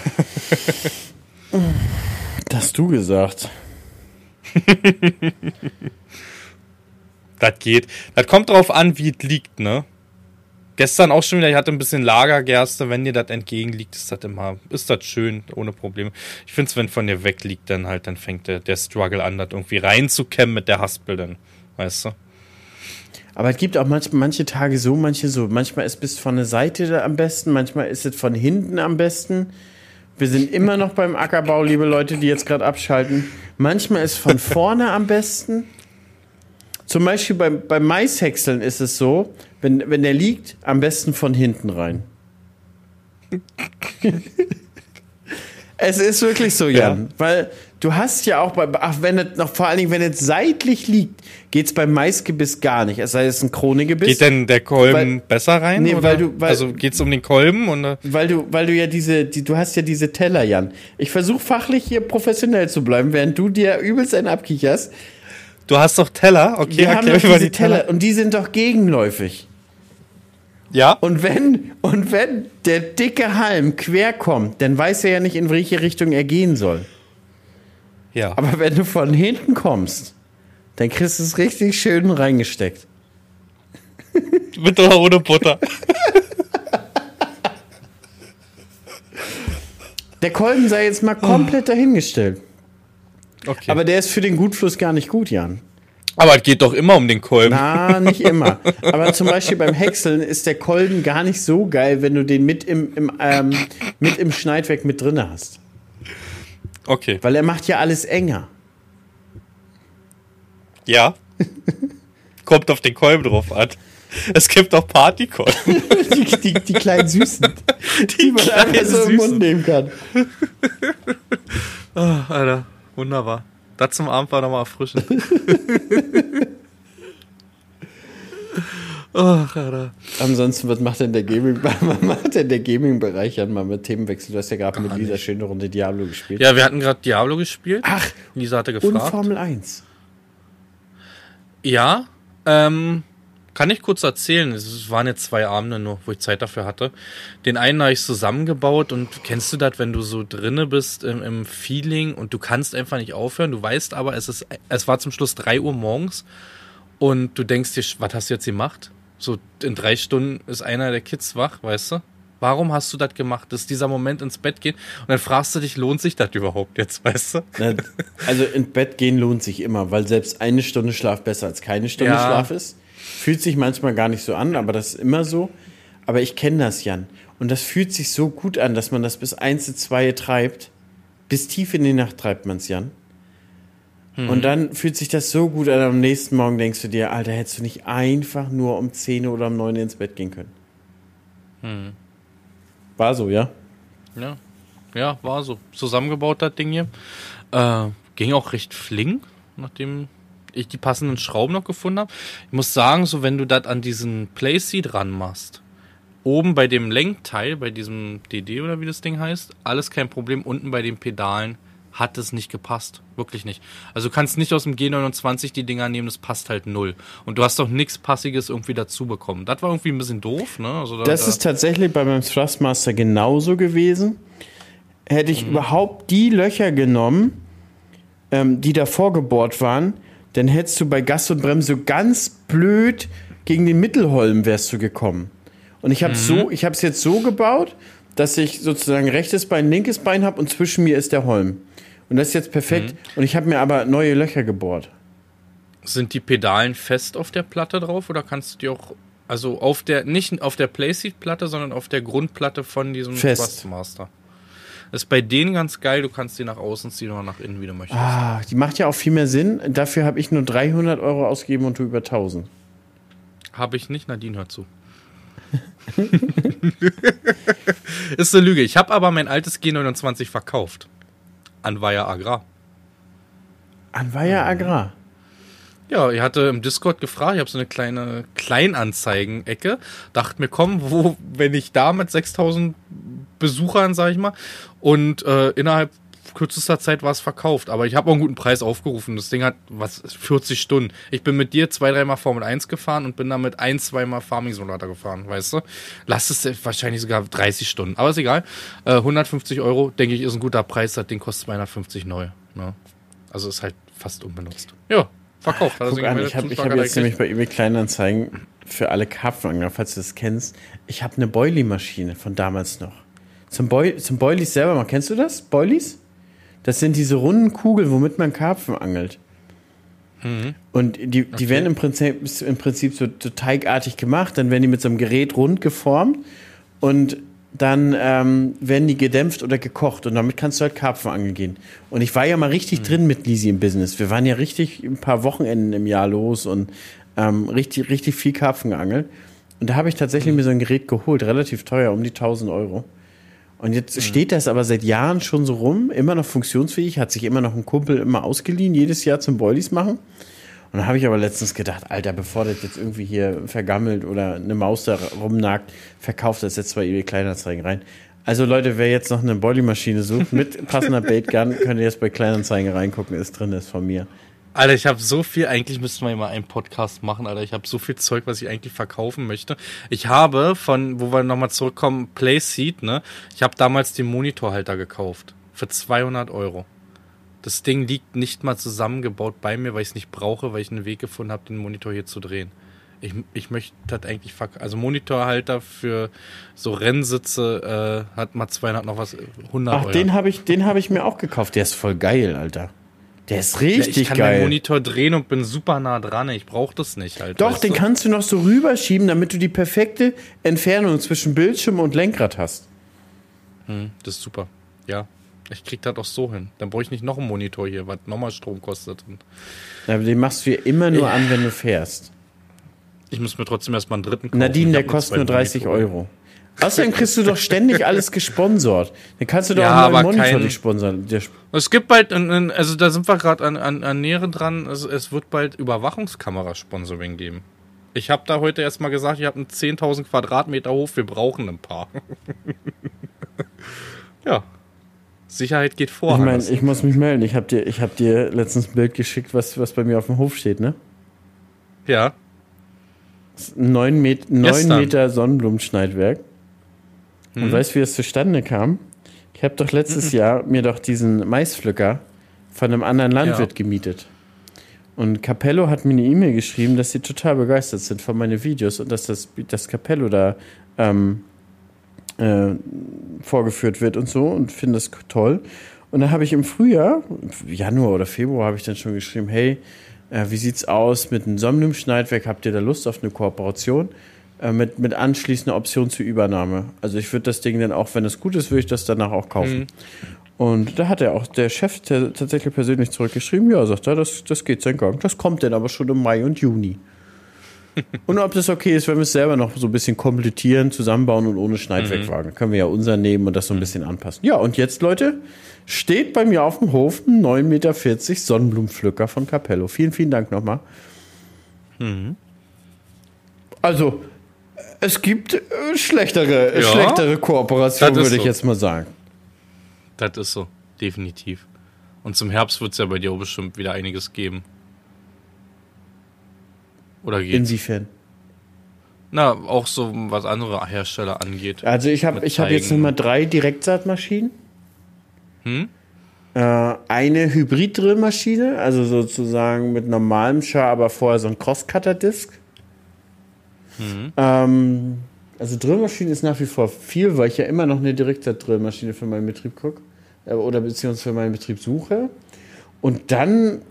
Das hast du gesagt. Das geht. Das kommt drauf an, wie es liegt, ne? Gestern auch schon wieder, ich hatte ein bisschen Lagergerste. Wenn dir das entgegenliegt, ist das immer, ist das schön, ohne Probleme. Ich finde es, wenn von dir weg liegt, dann halt, dann fängt der, der Struggle an, das irgendwie reinzukämmen mit der Haspel dann. Weißt du? Aber es gibt auch manch, manche Tage so, manche so. Manchmal ist bis von der Seite am besten, manchmal ist es von hinten am besten. Wir sind immer noch beim Ackerbau, liebe Leute, die jetzt gerade abschalten. Manchmal ist von vorne am besten. Zum Beispiel beim, beim Maishäckseln ist es so, wenn, wenn der liegt, am besten von hinten rein. es ist wirklich so, Jan. Ja. Weil du hast ja auch bei, ach, wenn es noch vor allen Dingen, wenn es seitlich liegt, geht es beim Maisgebiss gar nicht. Es sei es ein Kronegebiss. Geht denn der Kolben Weil- besser rein? Nee, oder? weil du- weil- also geht's um den Kolben? Und, Weil du, weil du ja diese, die, du hast ja diese Teller, Jan. Ich versuche fachlich hier professionell zu bleiben, während du dir übelst einen abkicherst. du hast doch Teller? Okay, Wir haben doch mir mal diese Teller und die sind doch gegenläufig. Ja? Und wenn, und wenn der dicke Halm quer kommt, dann weiß er ja nicht, in welche Richtung er gehen soll. Ja. Aber wenn du von hinten kommst, dann kriegst du es richtig schön reingesteckt. Mit oder ohne Butter? Der Kolben sei jetzt mal komplett dahingestellt. Okay. Aber der ist für den Gutfluss gar nicht gut, Jan. Aber es geht doch immer um den Kolben. Na, nicht immer. Aber zum Beispiel beim Häckseln ist der Kolben gar nicht so geil, wenn du den mit im, im, ähm, mit im Schneidwerk mit drinne hast. Okay. Weil er macht ja alles enger. Ja. Kommt auf den Kolben drauf an. Es gibt auch Partykolben. Die, die, die kleinen Süßen, die man kleinen einfach so im Mund nehmen kann. Ah, Alter, wunderbar. Das zum Abend war nochmal erfrischend. Ach, Alter. Ansonsten, was macht denn der Gaming, macht denn der Gaming-Bereich Jan mal mit Themenwechsel? Du hast ja gerade mit Lisa schöne Runde Diablo gespielt. Ja, wir hatten gerade Diablo gespielt. Ach, Lisa hatte und gefragt. Formel 1. Ja, ähm, kann ich kurz erzählen. Es waren jetzt zwei Abende nur, wo ich Zeit dafür hatte. Den einen habe ich zusammengebaut und kennst du das, wenn du so drinne bist im, im Feeling und du kannst einfach nicht aufhören. Du weißt aber, es ist, es war zum Schluss drei Uhr morgens und du denkst dir, was hast du jetzt gemacht? So in drei Stunden ist einer der Kids wach, weißt du? Warum hast du das gemacht? Das ist dieser Moment ins Bett gehen und dann fragst du dich, lohnt sich das überhaupt jetzt, weißt du? Na, Also ins Bett gehen lohnt sich immer, weil selbst eine Stunde Schlaf besser als keine Stunde Ja. Schlaf ist. Fühlt sich manchmal gar nicht so an, aber das ist immer so. Aber ich kenne das, Jan. Und das fühlt sich so gut an, dass man das bis eins zu zwei treibt. Bis tief in die Nacht treibt man es, Jan. Und dann fühlt sich das so gut an. Am nächsten Morgen denkst du dir, Alter, hättest du nicht einfach nur um 10 oder um 9 ins Bett gehen können. War so, ja? Ja, ja, war so. Zusammengebaut, das Ding hier. Äh, ging auch recht flink, nachdem ich die passenden Schrauben noch gefunden habe. Ich muss sagen, so wenn du das an diesen Playseat ranmachst, oben bei dem Lenkteil, bei diesem DD oder wie das Ding heißt, alles kein Problem. Unten bei den Pedalen hat es nicht gepasst. Wirklich nicht. Also du kannst nicht aus dem G29 die Dinger nehmen, das passt halt null. Und du hast doch nichts Passiges irgendwie dazu bekommen. Das war irgendwie ein bisschen doof, ne? Also da, Das da, ist tatsächlich bei meinem Thrustmaster genauso gewesen. Hätte ich überhaupt die Löcher genommen, ähm, die davor gebohrt waren, dann hättest du bei Gas und Bremse so ganz blöd gegen den Mittelholm wärst du gekommen. Und ich habe so, ich habe es jetzt so gebaut, dass ich sozusagen rechtes Bein, linkes Bein habe und zwischen mir ist der Holm. Und das ist jetzt perfekt. Und ich habe mir aber neue Löcher gebohrt. Sind die Pedalen fest auf der Platte drauf oder kannst du die auch, also auf der, nicht auf der Playseat-Platte, sondern auf der Grundplatte von diesem Fest. Thrustmaster? Das ist bei denen ganz geil, du kannst die nach außen ziehen oder nach innen, wie du möchtest. Ah, die macht ja auch viel mehr Sinn. Dafür habe ich nur 300 Euro ausgegeben und du über 1000. Habe ich nicht, Nadine hört zu. ist eine Lüge. Ich habe aber mein altes G29 verkauft. An Vaya Agrar. Anweier Agrar. Ja, ich hatte im Discord gefragt, ich habe so eine kleine Kleinanzeigen-Ecke. Dachte mir, komm, wo, wenn ich da mit 6000 Besuchern, sag ich mal, und äh, innerhalb kürzester Zeit war es verkauft. Aber ich habe auch einen guten Preis aufgerufen. Das Ding hat, was, 40 Stunden. Ich bin mit dir zwei, dreimal Formel 1 gefahren und bin damit ein, zweimal Farming Simulator gefahren, weißt du? Lass es wahrscheinlich sogar 30 Stunden. Aber ist egal. Äh, 150 Euro, denke ich, ist ein guter Preis. Das Ding kostet 250 neu. Ne? Also ist halt fast unbenutzt. Ja, verkauft. Hat Guck an, ich habe hab jetzt nämlich bei eBay Kleinanzeigen für alle Karpfenangler, falls du das kennst, ich habe eine Boilie-Maschine von damals noch. Zum, Boil zum Boilies selber mal, kennst du das? Boilies? Das sind diese runden Kugeln, womit man Karpfen angelt. Und die, die werden im Prinzip, im Prinzip so, so teigartig gemacht, dann werden die mit so einem Gerät rund geformt und dann ähm, werden die gedämpft oder gekocht und damit kannst du halt Karpfen angeln gehen. Und ich war ja mal richtig drin mit Lisi im Business. Wir waren ja richtig ein paar Wochenenden im Jahr los und ähm, richtig, richtig viel Karpfen geangelt. Und da habe ich tatsächlich mir so ein Gerät geholt, relativ teuer, um die 1000 Euro. Und jetzt steht das aber seit Jahren schon so rum, immer noch funktionsfähig, hat sich immer noch ein Kumpel immer ausgeliehen, jedes Jahr zum Boilies machen. Und da habe ich aber letztens gedacht, Alter, bevor das jetzt irgendwie hier vergammelt oder eine Maus da rumnagt, verkauft das jetzt bei eBay Kleinanzeigen rein. Also Leute, wer jetzt noch eine Boilie-Maschine sucht mit passender Baitgun, könnt ihr jetzt bei Kleinanzeigen reingucken, ist drin, ist von mir. Alter, ich habe so viel, eigentlich müssten wir mal einen Podcast machen, Alter. Ich habe so viel Zeug, was ich eigentlich verkaufen möchte. Ich habe von, wo wir nochmal zurückkommen, Playseat, ne? Ich habe damals den Monitorhalter gekauft. Für 200 Euro. Das Ding liegt nicht mal zusammengebaut bei mir, weil ich es nicht brauche, weil ich einen Weg gefunden habe, den Monitor hier zu drehen. Ich, ich möchte das eigentlich verk Also Monitorhalter für so Rennsitze äh, hat mal 200 noch was, 100 Ach, Euro. den habe ich, den habe ich mir auch gekauft. Der ist voll geil, Alter. Der ist richtig ich kann meinen geil. Monitor drehen und bin super nah dran. Ich brauche das nicht halt. Doch, den du? kannst du noch so rüberschieben, damit du die perfekte Entfernung zwischen Bildschirm und Lenkrad hast. Das ist super. Ja. Ich krieg das auch so hin. Dann brauche ich nicht noch einen Monitor hier, was nochmal Strom kostet. Und Aber den machst du ja immer nur an, wenn du fährst. ich muss mir trotzdem erstmal einen dritten kaufen. Nadine, Ich der kostet nur zwei 30 Monitore. Euro. Außerdem kriegst du doch ständig alles gesponsort. Dann kannst du doch Ja, auch mal einen Monitor kein- dich sponsern. Es gibt bald, also da sind wir gerade an, an, an Näheren dran, es, es wird bald Überwachungskamera-Sponsoring geben. Ich habe da heute erstmal gesagt, ich habe einen 10.000 Quadratmeter Hof, wir brauchen ein paar. ja. Sicherheit geht vor. ich meine, ich muss mich melden. Ich habe dir, ich hab dir letztens ein Bild geschickt, was, was bei mir auf dem Hof steht, ne? ja. Ein 9, Met, 9 Gestern. Meter Sonnenblumenschneidwerk. Und weißt du, wie es zustande kam? Ich habe doch letztes Jahr mir doch diesen Maispflücker von einem anderen Landwirt Ja. gemietet. Und Capello hat mir eine E-Mail geschrieben, dass sie total begeistert sind von meinen Videos und dass das, das Capello da ähm, äh, vorgeführt wird und so und finde das toll. Und dann habe ich im Frühjahr, Januar oder Februar, habe ich dann schon geschrieben, hey, äh, wie sieht's aus mit einem Sonnenblumenschneidwerk? Habt ihr da Lust auf eine Kooperation? Äh, mit, mit anschließender Option zur Übernahme. Also ich würde das Ding dann auch, wenn es gut ist, würde ich das danach auch kaufen. Und da hat er auch der Chef tatsächlich persönlich zurückgeschrieben, ja, sagt er, das, das geht sein Gang. Das kommt dann aber schon im Mai und Juni. und ob das okay ist, wenn wir es selber noch so ein bisschen komplettieren, zusammenbauen und ohne Schneidwerkwagen. Können wir ja unser nehmen und das so ein bisschen anpassen. Ja, und jetzt, Leute, steht bei mir auf dem Hof ein 9,40 Meter Sonnenblumenpflücker von Capello. Vielen, vielen Dank nochmal. Also, es gibt äh, schlechtere, Ja, schlechtere Kooperationen, würde ich so. jetzt mal sagen. Das ist so, definitiv. Und zum Herbst wird es ja bei dir auch bestimmt wieder einiges geben. Oder geht's? Inwiefern? Na, auch so was andere Hersteller angeht. Also ich habe ich hab jetzt nochmal drei Direktsaatmaschinen. Hm? Äh, eine Hybrid-Drillmaschine, also sozusagen mit normalem Schar, aber vorher so ein Crosscutter-Disc. Mhm. Ähm, also Drillmaschine ist nach wie vor viel, weil ich ja immer noch eine Direktsaat-Drillmaschine für meinen Betrieb gucke. äh, oder beziehungsweise für meinen Betrieb suche. Und dann,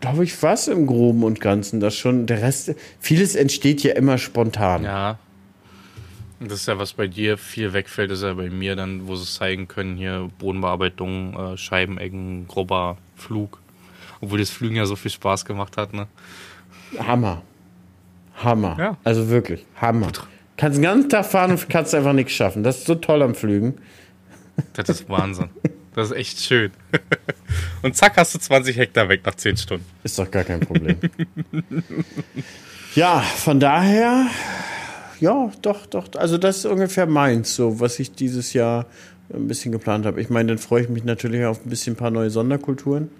glaube ich, was im Groben und Ganzen. Das schon, der Rest, vieles entsteht ja immer spontan. Ja. Das ist ja, was bei dir viel wegfällt, ist ja bei mir dann, wo sie es zeigen können, hier Bodenbearbeitung, äh, Scheibenecken, grober Flug. Obwohl das Flügen ja so viel Spaß gemacht hat, ne? Hammer. Hammer. Ja. Also wirklich, Hammer. Kannst den ganzen Tag fahren und kannst einfach nichts schaffen. Das ist so toll am Flügen. Das ist Wahnsinn. Das ist echt schön. Und zack, hast du 20 Hektar weg nach 10 Stunden. Ist doch gar kein Problem. ja, von daher, ja, doch, doch. Also das ist ungefähr meins, so was ich dieses Jahr ein bisschen geplant habe. Ich meine, dann freue ich mich natürlich auf ein bisschen ein paar neue Sonderkulturen.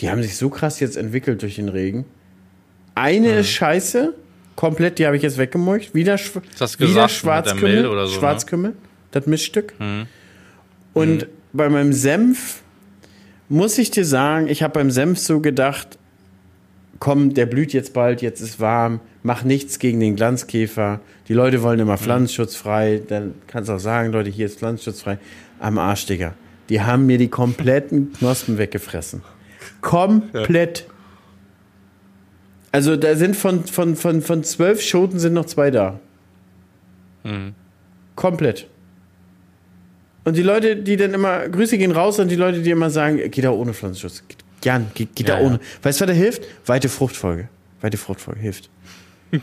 Die haben sich so krass jetzt entwickelt durch den Regen. Eine ist scheiße, komplett, die habe ich jetzt weggemolcht. Wieder, du wieder Schwarzkümmel, so, ne? Schwarzkümmel, das Mischstück. Mhm. Und bei meinem Senf muss ich dir sagen, ich habe beim Senf so gedacht, komm, der blüht jetzt bald, jetzt ist warm, mach nichts gegen den Glanzkäfer. Die Leute wollen immer pflanzenschutzfrei, dann kannst du auch sagen, Leute, hier ist pflanzenschutzfrei. Am Arsch, Digga. Die haben mir die kompletten Knospen weggefressen. Komplett. Also da sind von, von, von, von zwölf Schoten sind noch zwei da. Mhm. Komplett. Und die Leute, die dann immer, Grüße gehen raus an die Leute, die immer sagen, geh da ohne Pflanzenschutz. Geht- Gern, geht, geht Ja, da ja. ohne. Weißt du, was da hilft? Weite Fruchtfolge. Weite Fruchtfolge hilft.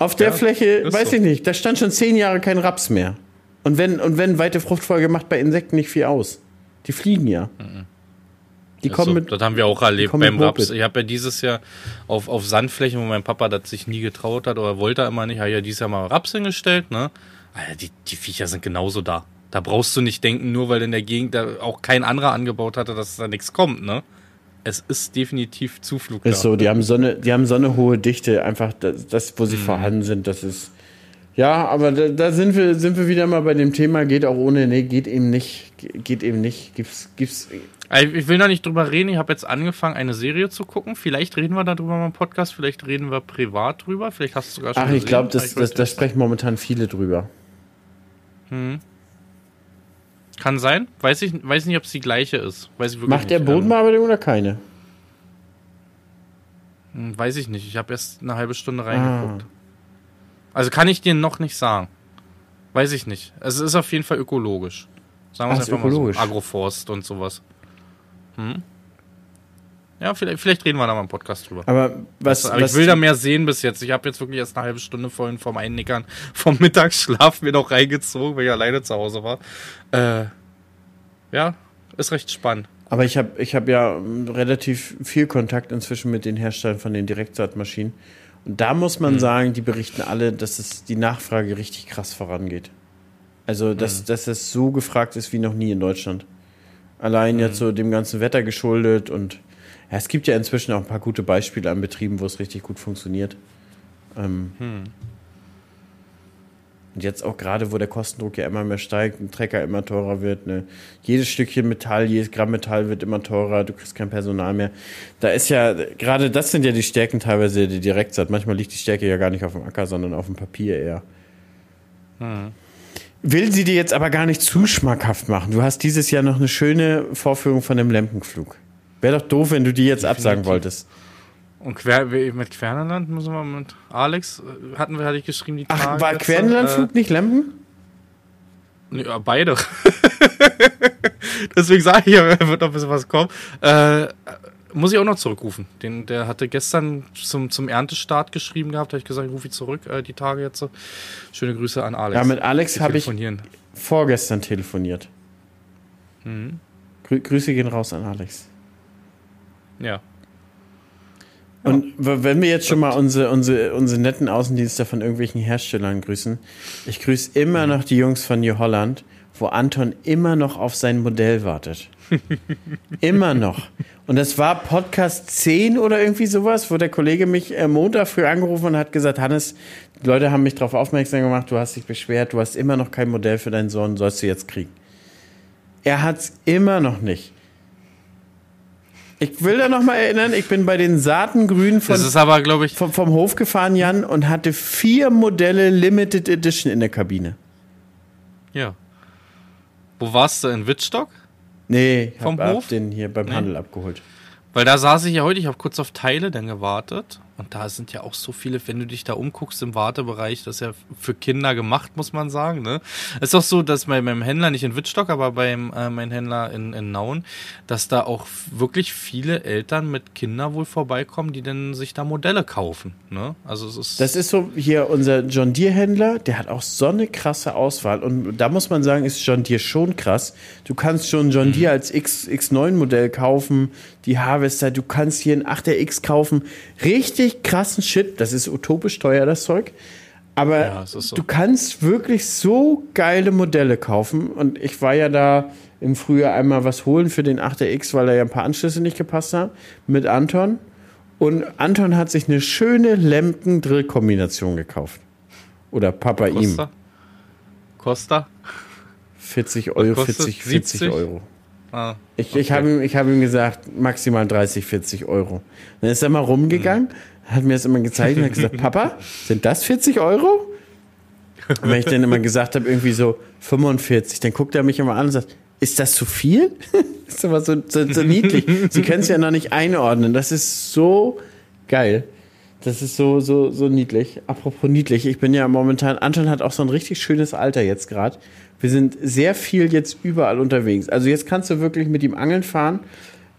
Auf der Ja, Fläche, weiß so. ich nicht, da stand schon zehn Jahre kein Raps mehr. Und wenn, und wenn weite Fruchtfolge macht bei Insekten nicht viel aus. Die fliegen ja. Die kommen so. mit. Das haben wir auch erlebt beim Raps. Ich habe ja dieses Jahr auf, auf Sandflächen, wo mein Papa das sich nie getraut hat oder wollte er immer nicht, habe ja dieses Jahr mal Raps hingestellt. Ne? Alter, die, die Viecher sind genauso da. Da brauchst du nicht denken, nur weil in der Gegend da auch kein anderer angebaut hatte, dass da nichts kommt. Ne? Es ist definitiv Zuflug Ist da. so, die haben so eine, die haben so eine hohe Dichte, einfach das, das wo Mhm. sie vorhanden sind, das ist. Ja, aber da, da sind wir, sind wir wieder mal bei dem Thema, geht auch ohne, nee, geht eben nicht, geht eben nicht, gibt's, gibt's, Ich will da nicht drüber reden. Ich habe jetzt angefangen, eine Serie zu gucken. Vielleicht reden wir darüber mal im Podcast. Vielleicht reden wir privat drüber. Vielleicht hast du sogar schon ach, ich glaube, das, das, nicht. sprechen momentan viele drüber. Kann sein. Weiß ich weiß nicht, ob es die gleiche ist. Weiß ich wirklich Macht der Bodenbearbeitung oder keine? Hm, Weiß ich nicht. Ich habe erst eine halbe Stunde Ah. reingeguckt. Also kann ich dir noch nicht sagen. Weiß ich nicht. Es ist auf jeden Fall ökologisch. Sagen wir Ah, es einfach mal so. ökologisch. Agroforst und sowas. Hm? Ja, vielleicht, vielleicht reden wir da mal im Podcast drüber. Aber was, Aber was ich will da mehr sehen bis jetzt. Ich habe jetzt wirklich erst eine halbe Stunde vorhin vom Einnickern vom Mittagsschlaf mir noch reingezogen, weil ich alleine zu Hause war. Äh, ja, ist recht spannend. Aber ich habe ich hab ja ähm, relativ viel Kontakt inzwischen mit den Herstellern von den Direktsaatmaschinen. Und da muss man sagen, die berichten alle, dass es die Nachfrage richtig krass vorangeht. Also, dass, dass es so gefragt ist wie noch nie in Deutschland. Allein jetzt so dem ganzen Wetter geschuldet und ja, es gibt ja inzwischen auch ein paar gute Beispiele an Betrieben, wo es richtig gut funktioniert. Ähm, Und jetzt auch gerade, wo der Kostendruck ja immer mehr steigt, ein Trecker immer teurer wird, ne? jedes Stückchen Metall, jedes Gramm Metall wird immer teurer, du kriegst kein Personal mehr. Da ist ja, gerade das sind ja die Stärken teilweise der Direktsaat. Manchmal liegt die Stärke ja gar nicht auf dem Acker, sondern auf dem Papier eher. Will sie dir jetzt aber gar nicht zu schmackhaft machen. Du hast dieses Jahr noch eine schöne Vorführung von dem Lempenflug. Wäre doch doof, wenn du die jetzt absagen wolltest. Und quer, mit Querneland müssen wir mit Alex, äh, hatten wir, hatte ich geschrieben, die Ach, Tage war jetzt, Quernelandflug nicht Lempen? Äh, ja, beide. Deswegen sage ich ja, wird noch ein bisschen was kommen. Äh, muss ich auch noch zurückrufen. Den, der hatte gestern zum, zum Erntestart geschrieben gehabt, habe ich gesagt, ich rufe ihn zurück, äh, die Tage jetzt. so. Schöne Grüße an Alex. Ja, mit Alex habe ich vorgestern telefoniert. Mhm. Grü Grüße gehen raus an Alex. Ja. Und wenn wir jetzt schon mal unsere, unsere, unsere netten Außendienste von irgendwelchen Herstellern grüßen, ich grüße immer noch die Jungs von New Holland, wo Anton immer noch auf sein Modell wartet. Immer noch. Und das war Podcast 10 oder irgendwie sowas, wo der Kollege mich äh, Montag früh angerufen und hat gesagt, Hannes, die Leute haben mich darauf aufmerksam gemacht, du hast dich beschwert, du hast immer noch kein Modell für deinen Sohn, sollst du jetzt kriegen. Er hat's immer noch nicht. Ich will da noch mal erinnern, ich bin bei den Saatengrünen von Das ist aber, glaube ich, vom, vom Hof gefahren, Jan, und hatte vier Modelle Limited Edition in der Kabine. ja. Wo warst du? In Wittstock? Nee, ich Vom hab, Hof? hab den hier beim Nee. Handel abgeholt. Weil da saß ich ja heute, ich habe kurz auf Teile dann gewartet. Und da sind ja auch so viele, wenn du dich da umguckst im Wartebereich, das ist ja für Kinder gemacht, muss man sagen. Ne? Es ist auch so, dass bei meinem Händler, nicht in Wittstock, aber beim äh, mein Händler in, in Nauen, dass da auch wirklich viele Eltern mit Kindern wohl vorbeikommen, die dann sich da Modelle kaufen. Ne? Also es ist. Das ist so hier unser John Deere Händler, der hat auch so eine krasse Auswahl. Und da muss man sagen, ist John Deere schon krass. Du kannst schon John Deere als X, X9 Modell kaufen, die Harvester, du kannst hier ein 8RX kaufen. Richtig krassen Shit. Das ist utopisch teuer, das Zeug. Aber Ja, so. du kannst wirklich so geile Modelle kaufen. Und ich war ja da im Frühjahr einmal was holen für den 8RX, weil da ja ein paar Anschlüsse nicht gepasst haben, mit Anton. Und Anton hat sich eine schöne Lemken-Drill-Kombination gekauft. Oder Papa ihm. Costa? Costa? 40 Euro, kostet 40, 40 70? Euro. Ah, Ich, ich habe ihm, ich hab ihm gesagt, maximal 30, 40 Euro. Dann ist er mal rumgegangen, hat mir das immer gezeigt und hat gesagt, Papa, sind das 40 Euro? Und wenn ich dann immer gesagt habe, irgendwie so 45, dann guckt er mich immer an und sagt, ist das zu viel? ist aber so, so, so niedlich. Sie können es ja noch nicht einordnen. Das ist so geil. Das ist so, so, so niedlich. Apropos niedlich, ich bin ja momentan, Anton hat auch so ein richtig schönes Alter jetzt gerade. Wir sind sehr viel jetzt überall unterwegs. Also jetzt kannst du wirklich mit ihm angeln fahren.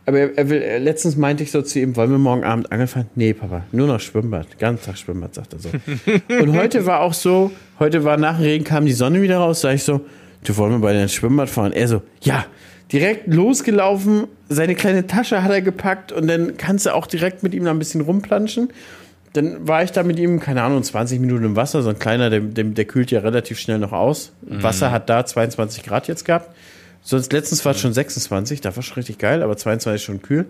Aber er, er will, er, letztens meinte ich so zu ihm, wollen wir morgen Abend angeln fahren? Nee, Papa, nur noch Schwimmbad. Ganz Tag Schwimmbad, sagt er so. Und heute war auch so, heute war nach dem Regen, kam die Sonne wieder raus, sag ich so, du wollen wir bei deinem Schwimmbad fahren? Er so, ja. Direkt losgelaufen, seine kleine Tasche hat er gepackt und dann kannst du auch direkt mit ihm da ein bisschen rumplanschen. Dann war ich da mit ihm, keine Ahnung, 20 Minuten im Wasser. So ein kleiner, der, der, der kühlt ja relativ schnell noch aus. Wasser hat da 22 Grad jetzt gehabt. Sonst letztens war es schon 26, da war schon richtig geil, aber 22 schon kühl.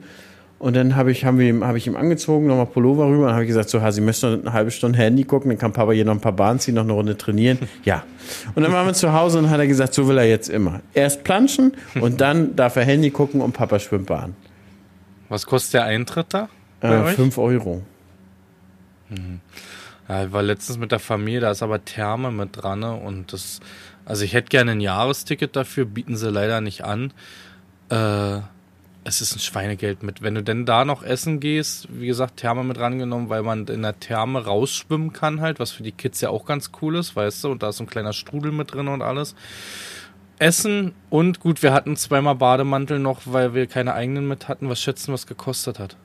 Und dann habe ich, haben wir ihm, habe ich ihm angezogen, nochmal Pullover rüber und habe ich gesagt, so, Hasi, möchtest du noch eine halbe Stunde Handy gucken, dann kann Papa hier noch ein paar Bahnen ziehen, noch eine Runde trainieren. Ja. Und dann waren wir zu Hause und hat er gesagt, so will er jetzt immer. Erst planschen und dann darf er Handy gucken und Papa schwimmt Bahn. was kostet der Eintritt da? Äh, euch? 5 Euro. Ja, ich war letztens mit der Familie, da ist aber Therme mit dran ne? und das, also ich hätte gerne ein Jahresticket dafür, bieten sie leider nicht an. Äh, es ist ein Schweinegeld mit. Wenn du denn da noch essen gehst, wie gesagt, Therme mit rangenommen, weil man in der Therme rausschwimmen kann halt, was für die Kids ja auch ganz cool ist, weißt du, und da ist so ein kleiner Strudel mit drin und alles. Essen und gut, wir hatten zweimal Bademantel noch, weil wir keine eigenen mit hatten. Was schätzen, was gekostet hat?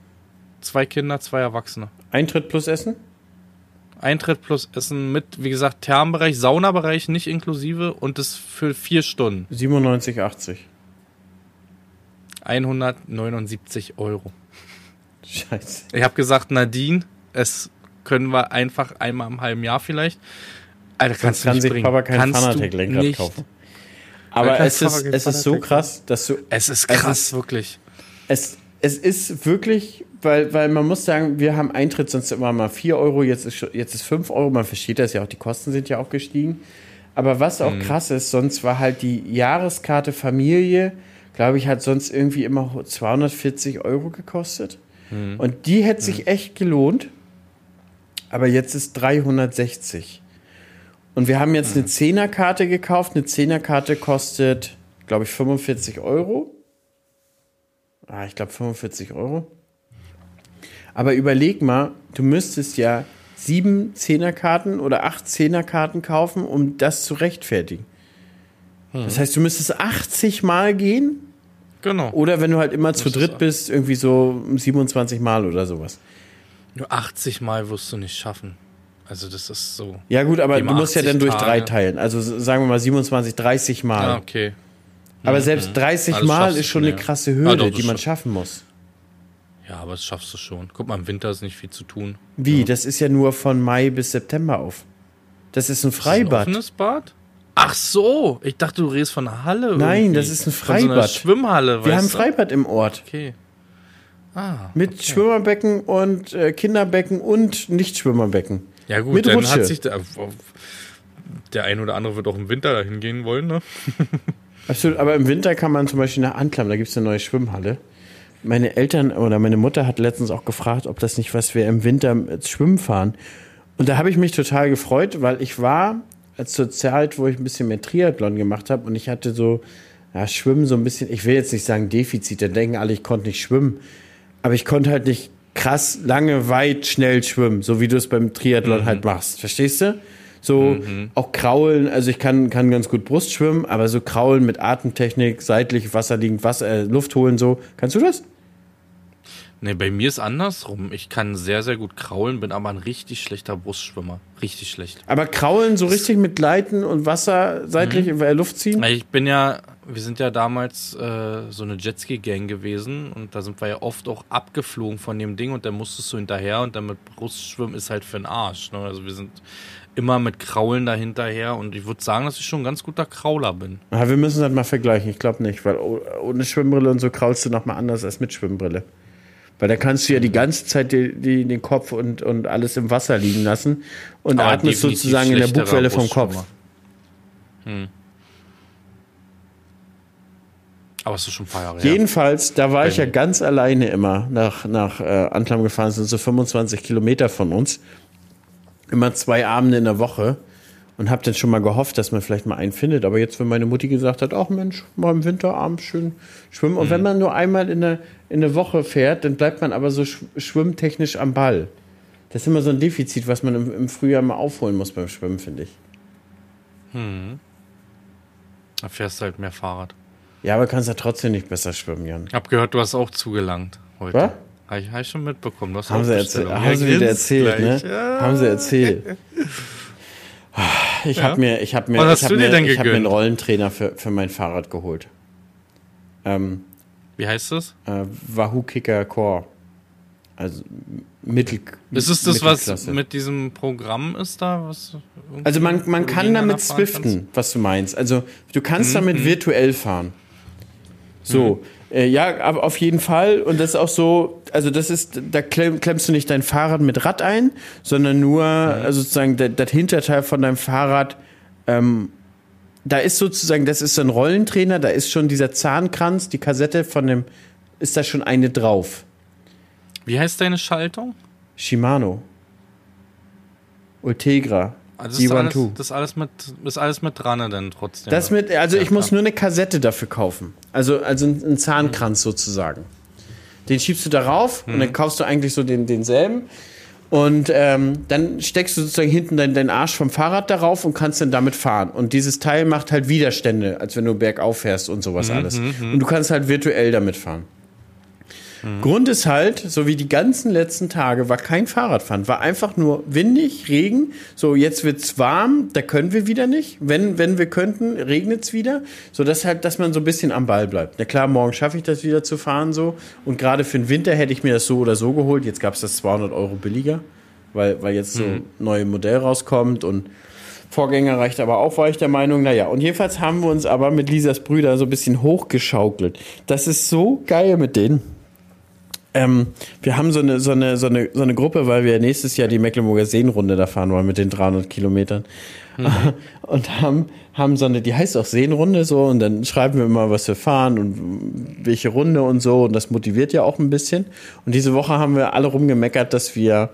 Zwei Kinder, zwei Erwachsene. Eintritt plus Essen? Eintritt plus Essen mit, wie gesagt, Thermenbereich, Saunabereich nicht inklusive und das für vier Stunden. 97,80. 179 Euro. Scheiße. Ich habe gesagt, Nadine, es können wir einfach einmal im halben Jahr vielleicht. Alter, Sonst kannst du kann nicht sich bringen. Papa kein Fanatec-Lenkrad kaufen. Aber es ist, es ist so krass, dass du Es ist Es krass, ist- wirklich. Es, es ist wirklich, weil, weil man muss sagen, wir haben Eintritt sonst immer mal 4 Euro, jetzt ist, jetzt ist 5 Euro. Man versteht das ja auch, die Kosten sind ja auch gestiegen. Aber was auch krass ist, sonst war halt die Jahreskarte Familie, glaube ich, hat sonst irgendwie immer 240 Euro gekostet. Und die hätte sich echt gelohnt. Aber jetzt ist 360. Und wir haben jetzt eine Zehnerkarte gekauft. Eine Zehnerkarte kostet, glaube ich, 45 Euro. Ah, ich glaube 45 Euro. Aber überleg mal, du müsstest ja sieben Zehnerkarten oder acht Zehnerkarten kaufen, um das zu rechtfertigen. Das heißt, du müsstest 80 Mal gehen Genau. oder wenn du halt immer zu dritt bist, irgendwie so 27 Mal oder sowas. Nur 80 Mal wirst du nicht schaffen. Also das ist so. Ja gut, aber du musst ja 80 dann durch drei teilen. Also sagen wir mal 27, 30 Mal. Ah, okay. Aber selbst 30 Ah, das Mal ist schon eine ja. krasse Ah, Hürde, doch, das die man schaff- schaffen muss. Ja, aber das schaffst du schon. Guck mal, im Winter ist nicht viel zu tun. Wie? Das ist ja nur von Mai bis September auf. Das ist ein Ist Freibad. Ein offenes Bad? Ach so, ich dachte, du redest von einer Halle. Nein, irgendwie. das ist ein Von so Freibad. Schwimmhalle, Wir haben du? Freibad im Ort. Okay. Ah. Mit Schwimmerbecken und äh, Kinderbecken und Nichtschwimmerbecken. Ja gut, Mit dann Rutsche. hat sich der, der ein oder andere wird auch im Winter dahin gehen wollen, ne? Absolut, aber im Winter kann man zum Beispiel nach Anklam, da gibt es eine neue Schwimmhalle. Meine Eltern oder meine Mutter hat letztens auch gefragt, ob das nicht was wäre im Winter schwimmen fahren. Und da habe ich mich total gefreut, weil ich war zur Zeit, wo ich ein bisschen mehr Triathlon gemacht habe und ich hatte so ja, Schwimmen so ein bisschen, ich will jetzt nicht sagen Defizit, dann denken alle, ich konnte nicht schwimmen. Aber ich konnte halt nicht krass, lange, weit, schnell schwimmen, so wie du es beim Triathlon mhm. halt machst. Verstehst du? So mhm. auch kraulen, also ich kann, kann ganz gut Brust schwimmen, aber so kraulen mit Atemtechnik, seitlich Wasser liegen, Wasser, äh, Luft holen, so. Kannst du das? Nee, bei mir ist andersrum. Ich kann sehr, sehr gut kraulen, bin aber ein richtig schlechter Brustschwimmer. Richtig schlecht. Aber kraulen so richtig mit Leiten und Wasser seitlich mhm. in der Luft ziehen? Ich bin ja, wir sind ja damals äh, so eine Jetski-Gang gewesen und da sind wir ja oft auch abgeflogen von dem Ding und dann musstest du hinterher und dann mit Brustschwimmen ist halt für den Arsch. Ne? Also wir sind immer mit Kraulen dahinterher und ich würde sagen, dass ich schon ein ganz guter Krauler bin. Ja, wir müssen das mal vergleichen. Ich glaube nicht, weil ohne Schwimmbrille und so kraulst du nochmal anders als mit Schwimmbrille. Weil da kannst du ja die ganze Zeit die, die, den Kopf und, und alles im Wasser liegen lassen und Aber atmest sozusagen in der Bugwelle vom Kopf. Hm. Aber es ist schon ein paar Jahre Jedenfalls, da war ich ja ganz alleine immer nach, nach äh, Antlam gefahren, das sind so 25 Kilometer von uns. Immer zwei Abende in der Woche und habe dann schon mal gehofft, dass man vielleicht mal einen findet. Aber jetzt, wenn meine Mutti gesagt hat, ach Mensch, mal im Winter abends schön schwimmen. Und mhm. wenn man nur einmal in der, in der Woche fährt, dann bleibt man aber so schwimmtechnisch am Ball. Das ist immer so ein Defizit, was man im, im Frühjahr mal aufholen muss beim Schwimmen, finde ich. Hm. Da fährst du halt mehr Fahrrad. Ja, aber kannst ja trotzdem nicht besser schwimmen, Jan. Ich hab gehört, du hast auch zugelangt heute. Was? Habe ich, hab ich schon mitbekommen. haben sie, erzähl haben sie wieder erzählt, gleich. ne? Ja. Haben sie erzählt. Ich ja. habe mir, ich habe mir, ich habe mir, ich hab mir einen Rollentrainer für, für mein Fahrrad geholt. Ähm, Wie heißt das? Äh, Wahoo Kicker Core. Also Mittel. Ist es das, was mit diesem Programm ist da? Was also man, man kann damit swiften, was du meinst. Also du kannst mhm. damit mhm. virtuell fahren. So. Mhm. Äh, ja, aber auf jeden Fall. Und das ist auch so, also das ist, da klemmst du nicht dein Fahrrad mit Rad ein, sondern nur mhm. also sozusagen das, das Hinterteil von deinem Fahrrad. Ähm, da ist sozusagen, das ist so ein Rollentrainer, da ist schon dieser Zahnkranz, die Kassette von dem, ist da schon eine drauf. Wie heißt deine Schaltung? Shimano. Ultegra. Also das, ist alles, das ist alles mit, ist alles mit dran dann trotzdem. Das mit, also ich muss nur eine Kassette dafür kaufen. Also, also ein Zahnkranz mhm. sozusagen. Den schiebst du darauf mhm. und dann mhm. kaufst du eigentlich so den, denselben. Und ähm, dann steckst du sozusagen hinten deinen dein Arsch vom Fahrrad darauf und kannst dann damit fahren. Und dieses Teil macht halt Widerstände, als wenn du bergauf fährst und sowas mhm, alles. Mhm, und du kannst halt virtuell damit fahren. Mhm. Grund ist halt, so wie die ganzen letzten Tage, war kein Fahrradfahren, war einfach nur windig, Regen. So, jetzt wird's warm, da können wir wieder nicht. Wenn, wenn wir könnten, regnet's wieder. So, dass halt, dass man so ein bisschen am Ball bleibt. Na klar, morgen schaffe ich das wieder zu fahren so. Und gerade für den Winter hätte ich mir das so oder so geholt. Jetzt gab's das 200 Euro billiger, weil, weil jetzt so ein mhm. neues Modell rauskommt und Vorgänger reicht aber auch, war ich der Meinung. Naja, und jedenfalls haben wir uns aber mit Lisas Brüder so ein bisschen hochgeschaukelt. Das ist so geil mit denen. Ähm, wir haben so eine, so, eine, so, eine, so eine Gruppe, weil wir nächstes Jahr die Mecklenburger Seenrunde da fahren wollen mit den 300 Kilometern. Mhm. Und haben, haben so eine, die heißt auch Seenrunde so, und dann schreiben wir immer, was wir fahren und welche Runde und so, und das motiviert ja auch ein bisschen. Und diese Woche haben wir alle rumgemeckert, dass wir,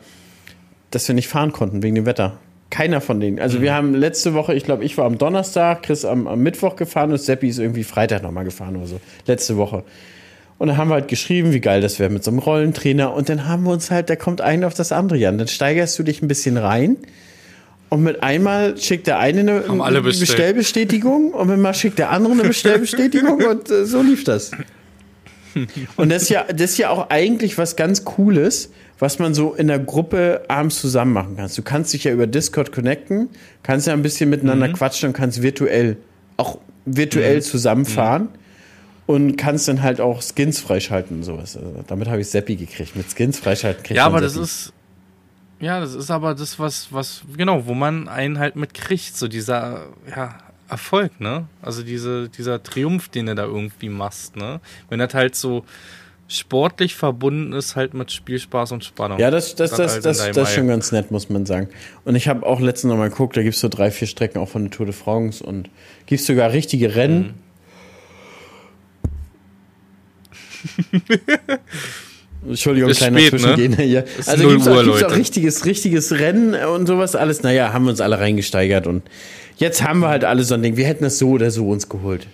dass wir nicht fahren konnten wegen dem Wetter. Keiner von denen. Also mhm. wir haben letzte Woche, ich glaube, ich war am Donnerstag, Chris am, am Mittwoch gefahren und Seppi ist irgendwie Freitag nochmal gefahren oder so. Letzte Woche. Und dann haben wir halt geschrieben, wie geil das wäre mit so einem Rollentrainer. Und dann haben wir uns halt, da kommt ein auf das andere, Jan. Dann steigerst du dich ein bisschen rein. Und mit einmal schickt der eine eine, eine Bestellbestätigung und mit mal schickt der andere eine Bestellbestätigung und äh, so lief das. Und das ist ja, das ist ja auch eigentlich was ganz Cooles, was man so in der Gruppe abends zusammen machen kann. Du kannst dich ja über Discord connecten, kannst ja ein bisschen miteinander mhm. quatschen und kannst virtuell, auch virtuell mhm. zusammenfahren. Mhm und kannst dann halt auch Skins freischalten und sowas. Also damit habe ich Seppi gekriegt. Mit Skins freischalten kriegt Ja, aber das ist ja, das ist aber das was was genau, wo man einen halt mitkriegt, so dieser ja, Erfolg, ne? Also diese dieser Triumph, den du da irgendwie machst, ne? Wenn das halt so sportlich verbunden ist halt mit Spielspaß und Spannung. Ja, das, das, das, das, das, das ist schon ganz nett, muss man sagen. Und ich habe auch letztens noch mal geguckt, da gibt es so drei, vier Strecken auch von der Tour de France und gibt sogar richtige Rennen. Mhm. Entschuldigung, ist kleiner spät, Zwischengehen ne? hier. Ist also gibt es auch, auch richtiges, richtiges Rennen und sowas alles. Naja, haben wir uns alle reingesteigert und jetzt haben wir halt alle so ein Ding. Wir hätten das so oder so uns geholt.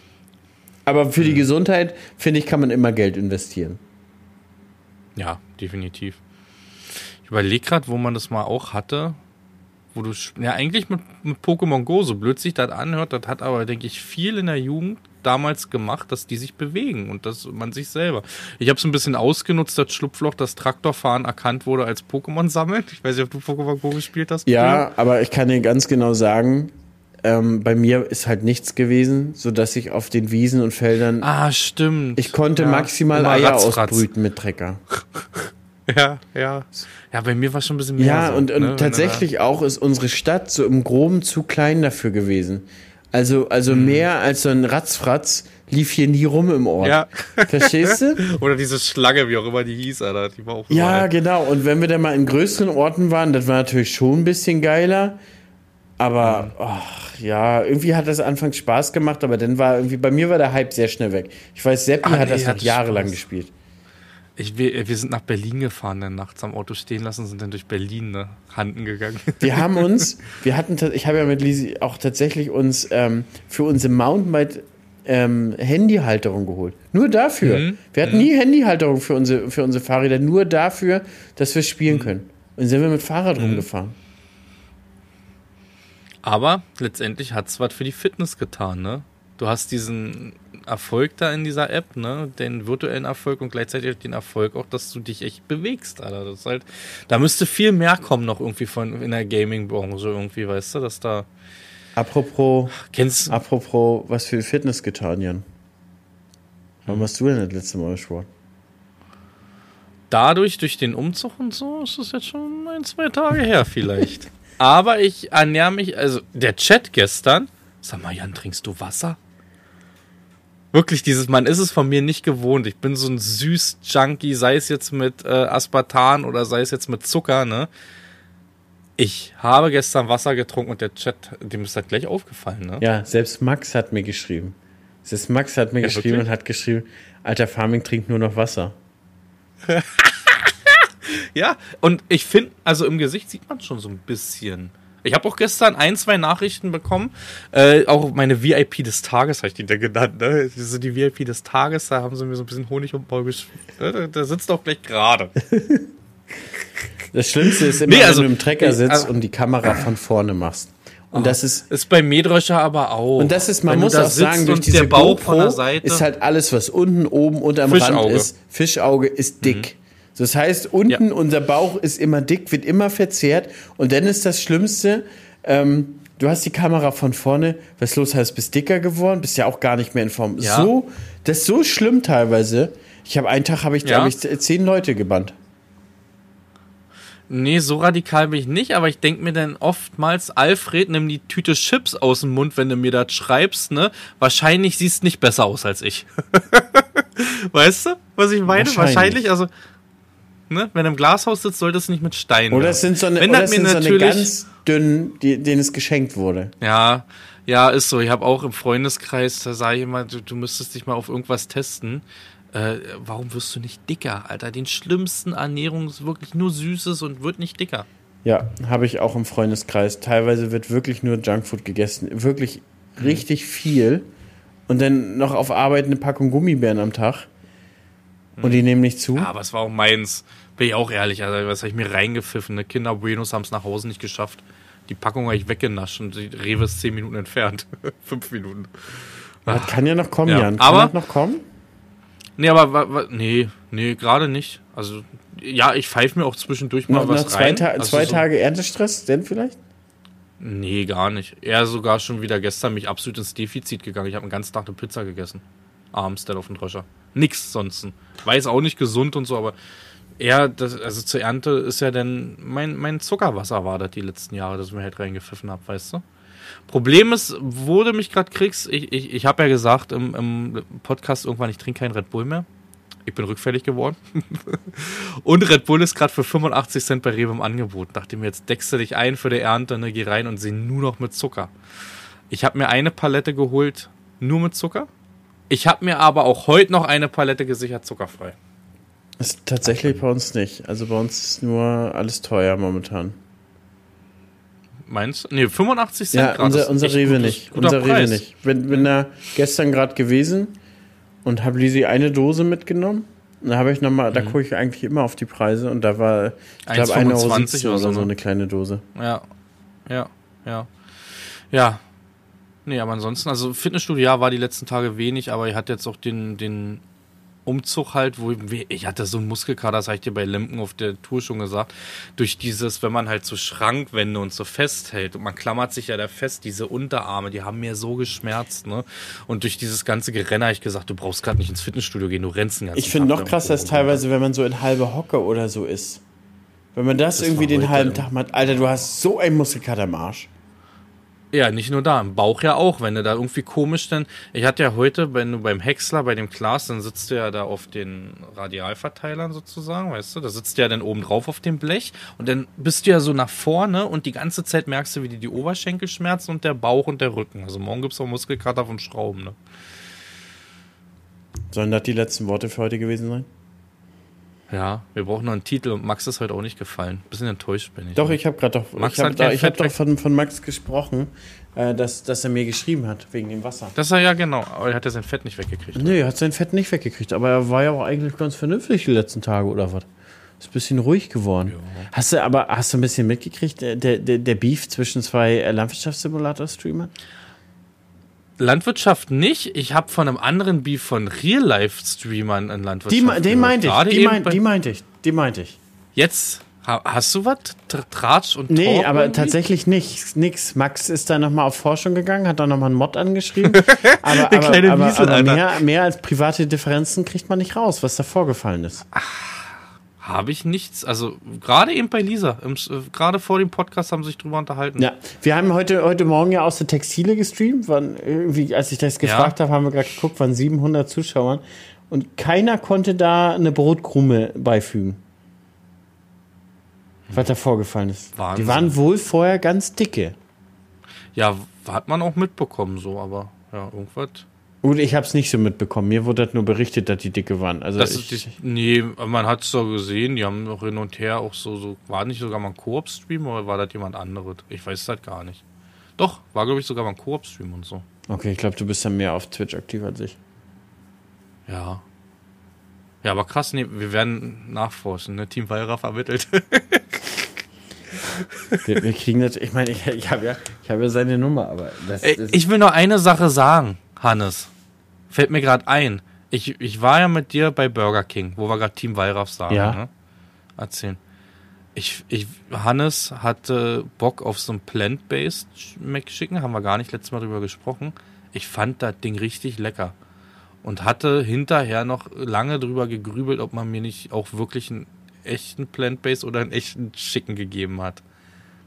Aber für die Gesundheit, finde ich, kann man immer Geld investieren. Ja, definitiv. Ich überlege gerade, wo man das mal auch hatte. Wo du, ja, eigentlich mit, mit Pokémon Go, so blöd sich das anhört, das hat aber, denke ich, viel in der Jugend damals gemacht, dass die sich bewegen und dass man sich selber. Ich habe es ein bisschen ausgenutzt, das Schlupfloch, das Traktorfahren erkannt wurde als Pokémon sammeln. Ich weiß nicht, ob du Pokémon Go gespielt hast. Ja, früher. aber ich kann dir ganz genau sagen, ähm, bei mir ist halt nichts gewesen, so dass ich auf den Wiesen und Feldern. Ah, stimmt. Ich konnte ja, maximal Eier ratz, ausbrüten mit Trecker. Ja, ja. Ja, bei mir war schon ein bisschen mehr. Ja, so, und, und ne, tatsächlich auch ist unsere Stadt so im Groben zu klein dafür gewesen. Also, also mhm. mehr als so ein Ratzfratz lief hier nie rum im Ort. Ja. Verstehst du? Oder diese Schlange, wie auch immer die hieß, Alter. Die war auch Ja, überall. genau. Und wenn wir dann mal in größeren Orten waren, das war natürlich schon ein bisschen geiler. Aber, ach, ja, irgendwie hat das anfangs Spaß gemacht, aber dann war irgendwie, bei mir war der Hype sehr schnell weg. Ich weiß, Seppi ah, hat nee, das hat jahrelang Spaß. gespielt. Ich, wir, wir, sind nach Berlin gefahren, dann nachts am Auto stehen lassen, sind dann durch Berlin ne, Handen gegangen. Wir haben uns, wir hatten, ich habe ja mit Lisi auch tatsächlich uns ähm, für unsere Mountainbike ähm, Handyhalterung geholt. Nur dafür. Mhm. Wir hatten mhm. nie Handyhalterung für unsere, für unsere Fahrräder, nur dafür, dass wir spielen mhm. können. Und dann sind wir mit Fahrrad mhm. rumgefahren. Aber letztendlich hat es was für die Fitness getan, ne? Du hast diesen Erfolg da in dieser App, ne? Den virtuellen Erfolg und gleichzeitig den Erfolg auch, dass du dich echt bewegst, Alter. Das ist halt, da müsste viel mehr kommen noch irgendwie von in der Gaming-Branche irgendwie, weißt du, dass da. Apropos, kennst apropos, was für Fitness getan, Jan? Wann warst du denn das letzte Mal Sport? Dadurch, durch den Umzug und so, ist es jetzt schon ein, zwei Tage her vielleicht. Aber ich ernähre mich, also der Chat gestern, sag mal, Jan, trinkst du Wasser? Wirklich, dieses, man ist es von mir nicht gewohnt. Ich bin so ein süß Junkie, sei es jetzt mit äh, Aspartan oder sei es jetzt mit Zucker, ne? Ich habe gestern Wasser getrunken und der Chat, dem ist das gleich aufgefallen, ne? Ja, selbst Max hat mir geschrieben. Selbst Max hat mir ja, geschrieben wirklich? und hat geschrieben, alter Farming trinkt nur noch Wasser. ja, und ich finde, also im Gesicht sieht man schon so ein bisschen ich habe auch gestern ein, zwei Nachrichten bekommen. Äh, auch meine VIP des Tages habe ich die da genannt. Ne? Das sind die VIP des Tages, da haben sie mir so ein bisschen Honig um Bauch gespielt. Ne? Da sitzt auch gleich gerade. Das Schlimmste ist immer, nee, also, wenn du im Trecker sitzt also, und die Kamera von vorne machst. Und oh, das ist ist bei Mähdrescher aber auch. Und das ist, man muss auch sagen, durch diese Bauch GoPro ist halt alles, was unten, oben und am Fischauge. Rand ist. Fischauge ist dick. Mhm. Das heißt, unten ja. unser Bauch ist immer dick, wird immer verzerrt. Und dann ist das Schlimmste, ähm, du hast die Kamera von vorne, was los heißt, bist dicker geworden, bist ja auch gar nicht mehr in Form. Ja. So, das ist so schlimm teilweise. Ich habe einen Tag, habe ich, glaube ich, zehn Leute gebannt. Nee, so radikal bin ich nicht, aber ich denke mir dann oftmals, Alfred, nimm die Tüte Chips aus dem Mund, wenn du mir das schreibst, ne? Wahrscheinlich siehst du nicht besser aus als ich. weißt du, was ich meine? Wahrscheinlich, Wahrscheinlich also ne? Wenn du im Glashaus sitzt, sollte es nicht mit Steinen. Oder es sind so eine, Wenn oder es sind so eine ganz dünnen, die, denen es geschenkt wurde. Ja, ja, ist so. Ich habe auch im Freundeskreis, da sage ich immer, du, du müsstest dich mal auf irgendwas testen. Äh, warum wirst du nicht dicker, Alter? Den schlimmsten Ernährung ist wirklich nur Süßes und wird nicht dicker. Ja, habe ich auch im Freundeskreis. Teilweise wird wirklich nur Junkfood gegessen. Wirklich mhm. richtig viel. Und dann noch auf Arbeit eine Packung Gummibären am Tag. Und die nehmen nicht zu? Ja, aber es war auch meins. Bin ich auch ehrlich, also was habe ich mir reingepfiffen? Ne? Kinder Buenos haben es nach Hause nicht geschafft. Die Packung habe ich weggenascht und die Rewe ist 10 Minuten entfernt. 5 Minuten. Das kann ja noch kommen, ja. Jan. Kann aber, das noch kommen? Nee, aber nee, nee, gerade nicht. Also, ja, ich pfeife mir auch zwischendurch mal noch, was noch zwei rein. Ta also zwei so Tage Erntestress, denn vielleicht? Nee, gar nicht. Er sogar schon wieder gestern mich absolut ins Defizit gegangen. Ich habe den ganzen Tag eine Pizza gegessen. Abends, der auf dem Dröscher. Nix sonst. Weiß auch nicht gesund und so, aber eher, das, also zur Ernte ist ja dann mein, mein Zuckerwasser war das die letzten Jahre, das ich mir halt reingepfiffen habe, weißt du? Problem ist, wo du mich gerade kriegst, ich, ich, ich habe ja gesagt im, im Podcast irgendwann, ich trinke keinen Red Bull mehr. Ich bin rückfällig geworden. und Red Bull ist gerade für 85 Cent bei Rewe im Angebot. Dachte mir, jetzt deckst du dich ein für die Ernte, ne, geh rein und seh nur noch mit Zucker. Ich habe mir eine Palette geholt, nur mit Zucker. Ich habe mir aber auch heute noch eine Palette gesichert, zuckerfrei. Ist tatsächlich bei uns nicht. Also bei uns ist nur alles teuer momentan. Meinst du? Nee, 85 Cent Ja, unser, unser Rewe gutes, nicht. Unser Preis. Rewe nicht. Wenn, wenn da gestern gerade gewesen, und habe Lisi eine Dose mitgenommen. Da habe ich nochmal, Mhm. da gucke ich eigentlich immer auf die Preise und da war, ich glaube, 1,17 Euro 1,25 oder oder so, ne? eine kleine Dose. Ja, ja, ja. Ja. Nee, aber ansonsten, also Fitnessstudio, ja, war die letzten Tage wenig, aber ich hatte jetzt auch den, den Umzug halt, wo ich, ich hatte so einen Muskelkater, das habe ich dir bei Lemken auf der Tour schon gesagt, durch dieses, wenn man halt so Schrankwände und so festhält und man klammert sich ja da fest, diese Unterarme, die haben mir so geschmerzt, ne? Und durch dieses ganze Gerenner habe ich gesagt, du brauchst gerade nicht ins Fitnessstudio gehen, du rennst den ganzen Ich finde noch krasser ist teilweise, wenn man so in halbe Hocke oder so ist. Wenn man das, Das irgendwie den halben Tag macht. Alter, du hast so einen Muskelkater im Arsch. Ja, nicht nur da, im Bauch ja auch, wenn du da irgendwie komisch dann. Ich hatte ja heute, wenn du beim Häcksler, bei dem Klaas, dann sitzt du ja da auf den Radialverteilern sozusagen, weißt du, da sitzt du ja dann oben drauf auf dem Blech und dann bist du ja so nach vorne und die ganze Zeit merkst du, wie dir die Oberschenkel schmerzen und der Bauch und der Rücken. Also morgen gibt's auch Muskelkater vom Schrauben, ne? Sollen das die letzten Worte für heute gewesen sein? Ja, wir brauchen noch einen Titel und Max ist heute auch nicht gefallen. Bisschen enttäuscht bin ich. Doch, ich habe gerade doch, Max ich hab da, ich hab doch von, von Max gesprochen, äh, dass, dass er mir geschrieben hat, wegen dem Wasser. Das ist ja genau, aber er hat ja sein Fett nicht weggekriegt. Nee, er hat sein Fett nicht weggekriegt, aber er war ja auch eigentlich ganz vernünftig die letzten Tage oder was? Ist ein bisschen ruhig geworden. Hast du aber hast du ein bisschen mitgekriegt, der, der, der Beef zwischen zwei äh, Landwirtschaftssimulator-Streamern? Landwirtschaft nicht. Ich habe von einem anderen Beef von Real-Life-Streamern in Landwirtschaft. Die, den meinte ich, die, mein, die meinte ich, die meinte ich. Jetzt, ha, hast du was? Tr- Tratsch und Nee, Talk aber irgendwie? tatsächlich nicht, nix. Max ist da nochmal auf Forschung gegangen, hat da nochmal einen Mod angeschrieben. Aber, aber, kleine aber, Wiesel, aber mehr, mehr als private Differenzen kriegt man nicht raus, was da vorgefallen ist. Habe ich nichts. Also, gerade eben bei Lisa. im äh, Gerade vor dem Podcast haben sie sich drüber unterhalten. Ja, wir haben heute, heute Morgen ja aus der Textile gestreamt. Waren irgendwie, als ich das gefragt habe, haben wir gerade geguckt, waren 700 Zuschauern. Und keiner konnte da eine Brotkrume beifügen. Was da vorgefallen ist. Wahnsinn. Die waren wohl vorher ganz dicke. Ja, hat man auch mitbekommen, so, aber ja, irgendwas. Gut, ich habe es nicht so mitbekommen. Mir wurde das nur berichtet, dass die dicke waren. Also Das ich, ist die, nee, man hat es doch gesehen, die haben noch hin und her auch so, so war nicht sogar mal ein Koop-Stream oder war das jemand anderes? Ich weiß das gar nicht. Doch, war glaube ich sogar mal ein Koop-Stream und so. okay, ich glaube, du bist dann mehr auf Twitch aktiv als ich. Ja. Ja, aber krass, nee, wir werden nachforschen, ne? Team Valra vermittelt. Wir, wir kriegen das. Ich meine, ich, ich habe ja, ich hab ja seine Nummer, aber das, das ich will noch eine Sache sagen, Hannes. Fällt mir gerade ein. Ich, ich war ja mit dir bei Burger King, wo wir gerade Team Wallraff sagen. Ja. Ne? Erzählen. Ich, ich, Hannes hatte Bock auf so ein Plant-Based McChicken, haben wir gar nicht letztes Mal drüber gesprochen. Ich fand das Ding richtig lecker. Und hatte hinterher noch lange drüber gegrübelt, ob man mir nicht auch wirklich einen echten Plant-Based oder einen echten Chicken gegeben hat.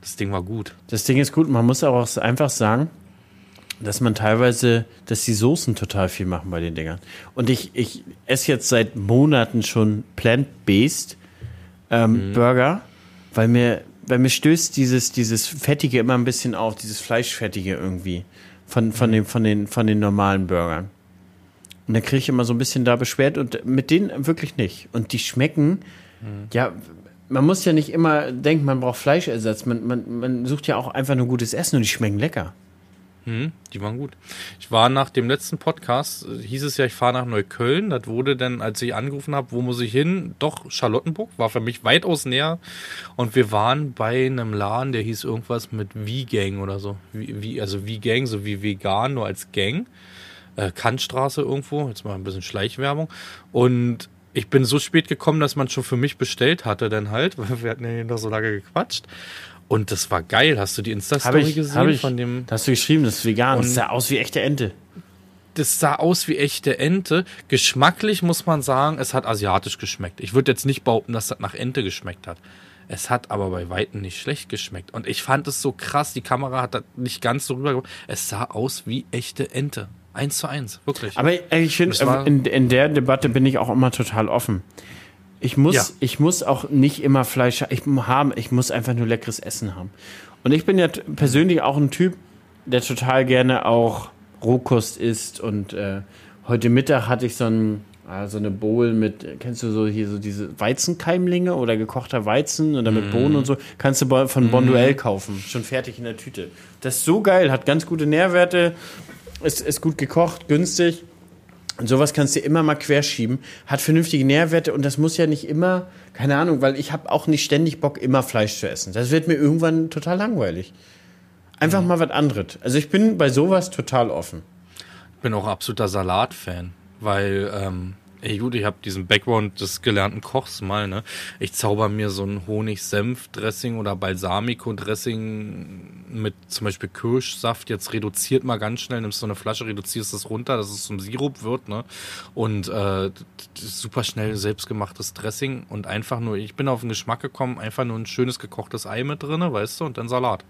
Das Ding war gut. Das Ding ist gut, man muss aber auch einfach sagen, dass man teilweise, dass die Soßen total viel machen bei den Dingern. Und ich, ich esse jetzt seit Monaten schon plant-based ähm, Burger, weil mir, weil mir stößt dieses, dieses Fettige immer ein bisschen auf, dieses Fleischfettige irgendwie von, von, den, von, den, von den normalen Burgern. Und da kriege ich immer so ein bisschen da beschwert und mit denen wirklich nicht. Und die schmecken, ja, man muss ja nicht immer denken, man braucht Fleischersatz. Man, man, man sucht ja auch einfach nur gutes Essen und die schmecken lecker. Hm, die waren gut. Ich war nach dem letzten Podcast, äh, hieß es ja, ich fahre nach Neukölln. Das wurde dann, als ich angerufen habe, wo muss ich hin? Doch, Charlottenburg war für mich weitaus näher. Und wir waren bei einem Laden, der hieß irgendwas mit V-Gang oder so. Wie, wie, also V-Gang, so wie vegan, nur als Gang. Äh, Kantstraße irgendwo, jetzt mal ein bisschen Schleichwerbung. Und ich bin so spät gekommen, dass man schon für mich bestellt hatte, dann halt, weil wir hatten ja noch so lange gequatscht. Und das war geil. Hast du die Insta-Story gesehen ich. von dem? Hast du geschrieben, das ist vegan. Das sah aus wie echte Ente. das sah aus wie echte Ente. Geschmacklich muss man sagen, es hat asiatisch geschmeckt. Ich würde jetzt nicht behaupten, dass das nach Ente geschmeckt hat. Es hat aber bei Weitem nicht schlecht geschmeckt. Und ich fand es so krass, die Kamera hat das nicht ganz so rübergebracht. Es sah aus wie echte Ente. Eins zu eins, wirklich. Aber ich finde, in, in der Debatte bin ich auch immer total offen. Ich muss, Ja. ich muss auch nicht immer Fleisch ich haben, ich muss einfach nur leckeres Essen haben. Und ich bin ja persönlich auch ein Typ, der total gerne auch Rohkost isst. Und äh, heute Mittag hatte ich so, ein, äh, so eine Bowl mit, kennst du so hier so diese Weizenkeimlinge oder gekochter Weizen oder mit Bohnen und so, kannst du von Bonduelle kaufen, schon fertig in der Tüte. Das ist so geil, hat ganz gute Nährwerte, ist, ist gut gekocht, günstig. Und sowas kannst du immer mal querschieben, hat vernünftige Nährwerte und das muss ja nicht immer, keine Ahnung, weil ich habe auch nicht ständig Bock, immer Fleisch zu essen. Das wird mir irgendwann total langweilig. Einfach mal was anderes. Also ich bin bei sowas total offen. Ich bin auch absoluter Salat-Fan, weil ähm, Ey, gut, ich habe diesen Background des gelernten Kochs mal, ne? Ich zauber mir so ein Honig-Senf-Dressing oder Balsamico-Dressing mit zum Beispiel Kirschsaft jetzt reduziert mal ganz schnell, nimmst so eine Flasche, reduzierst es runter, dass es zum Sirup wird, ne? Und äh, super schnell selbstgemachtes Dressing und einfach nur, ich bin auf den Geschmack gekommen, einfach nur ein schönes gekochtes Ei mit drinne, weißt du, und dann Salat.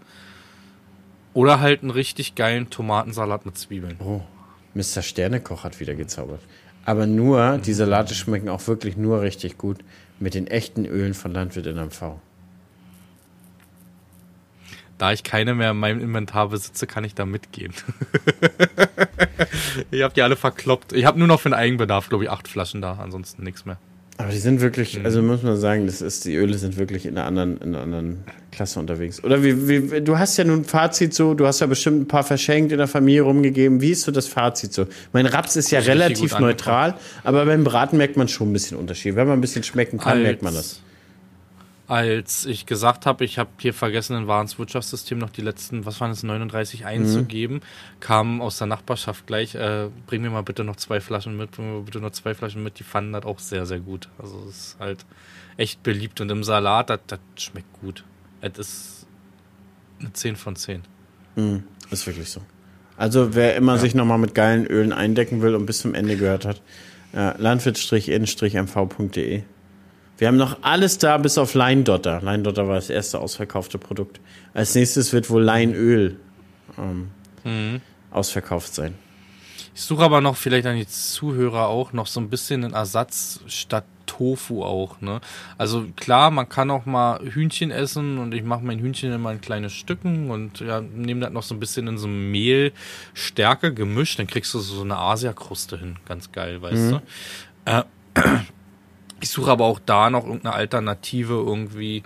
Oder halt einen richtig geilen Tomatensalat mit Zwiebeln. Oh, Mr. Sternekoch hat wieder gezaubert. Aber nur, die Salate schmecken auch wirklich nur richtig gut mit den echten Ölen von Landwirt in MV. Da ich keine mehr in meinem Inventar besitze, kann ich da mitgehen. ich habe die alle verkloppt. Ich habe nur noch für den Eigenbedarf, glaube ich, acht Flaschen da, ansonsten nichts mehr. Aber die sind wirklich, also muss man sagen, das ist, die Öle sind wirklich in einer anderen, in einer anderen Klasse unterwegs. Oder wie, wie, du hast ja nun ein Fazit so, du hast ja bestimmt ein paar verschenkt in der Familie rumgegeben. Wie ist so das Fazit so? Mein Raps ist ja relativ neutral, aber beim Braten merkt man schon ein bisschen Unterschied. Wenn man ein bisschen schmecken kann, Als- merkt man das. Als ich gesagt habe, ich habe hier vergessen, in Warenwirtschaftssystem noch die letzten, was waren es, 39 einzugeben, kam aus der Nachbarschaft gleich, äh, bring mir mal bitte noch zwei Flaschen mit, bring mir bitte noch zwei Flaschen mit. Die fanden das auch sehr, sehr gut. Also es ist halt echt beliebt. Und im Salat, das, schmeckt gut. Es ist eine 10 von 10. Mhm, ist wirklich so. Also wer immer sich nochmal mit geilen Ölen eindecken will und bis zum Ende gehört hat, äh, landwirt-in-mv.de. Wir haben noch alles da bis auf Leindotter. Leindotter war das erste ausverkaufte Produkt. Als nächstes wird wohl Leinöl ähm, Mhm. ausverkauft sein. Ich suche aber noch vielleicht an die Zuhörer auch noch so ein bisschen einen Ersatz statt Tofu auch, ne? Also klar, man kann auch mal Hühnchen essen und ich mache mein Hühnchen immer in kleine Stücken und ja, nehme das noch so ein bisschen in so Mehlstärke gemischt, dann kriegst du so eine Asiakruste hin, ganz geil, weißt du? Äh, ich suche aber auch da noch irgendeine Alternative irgendwie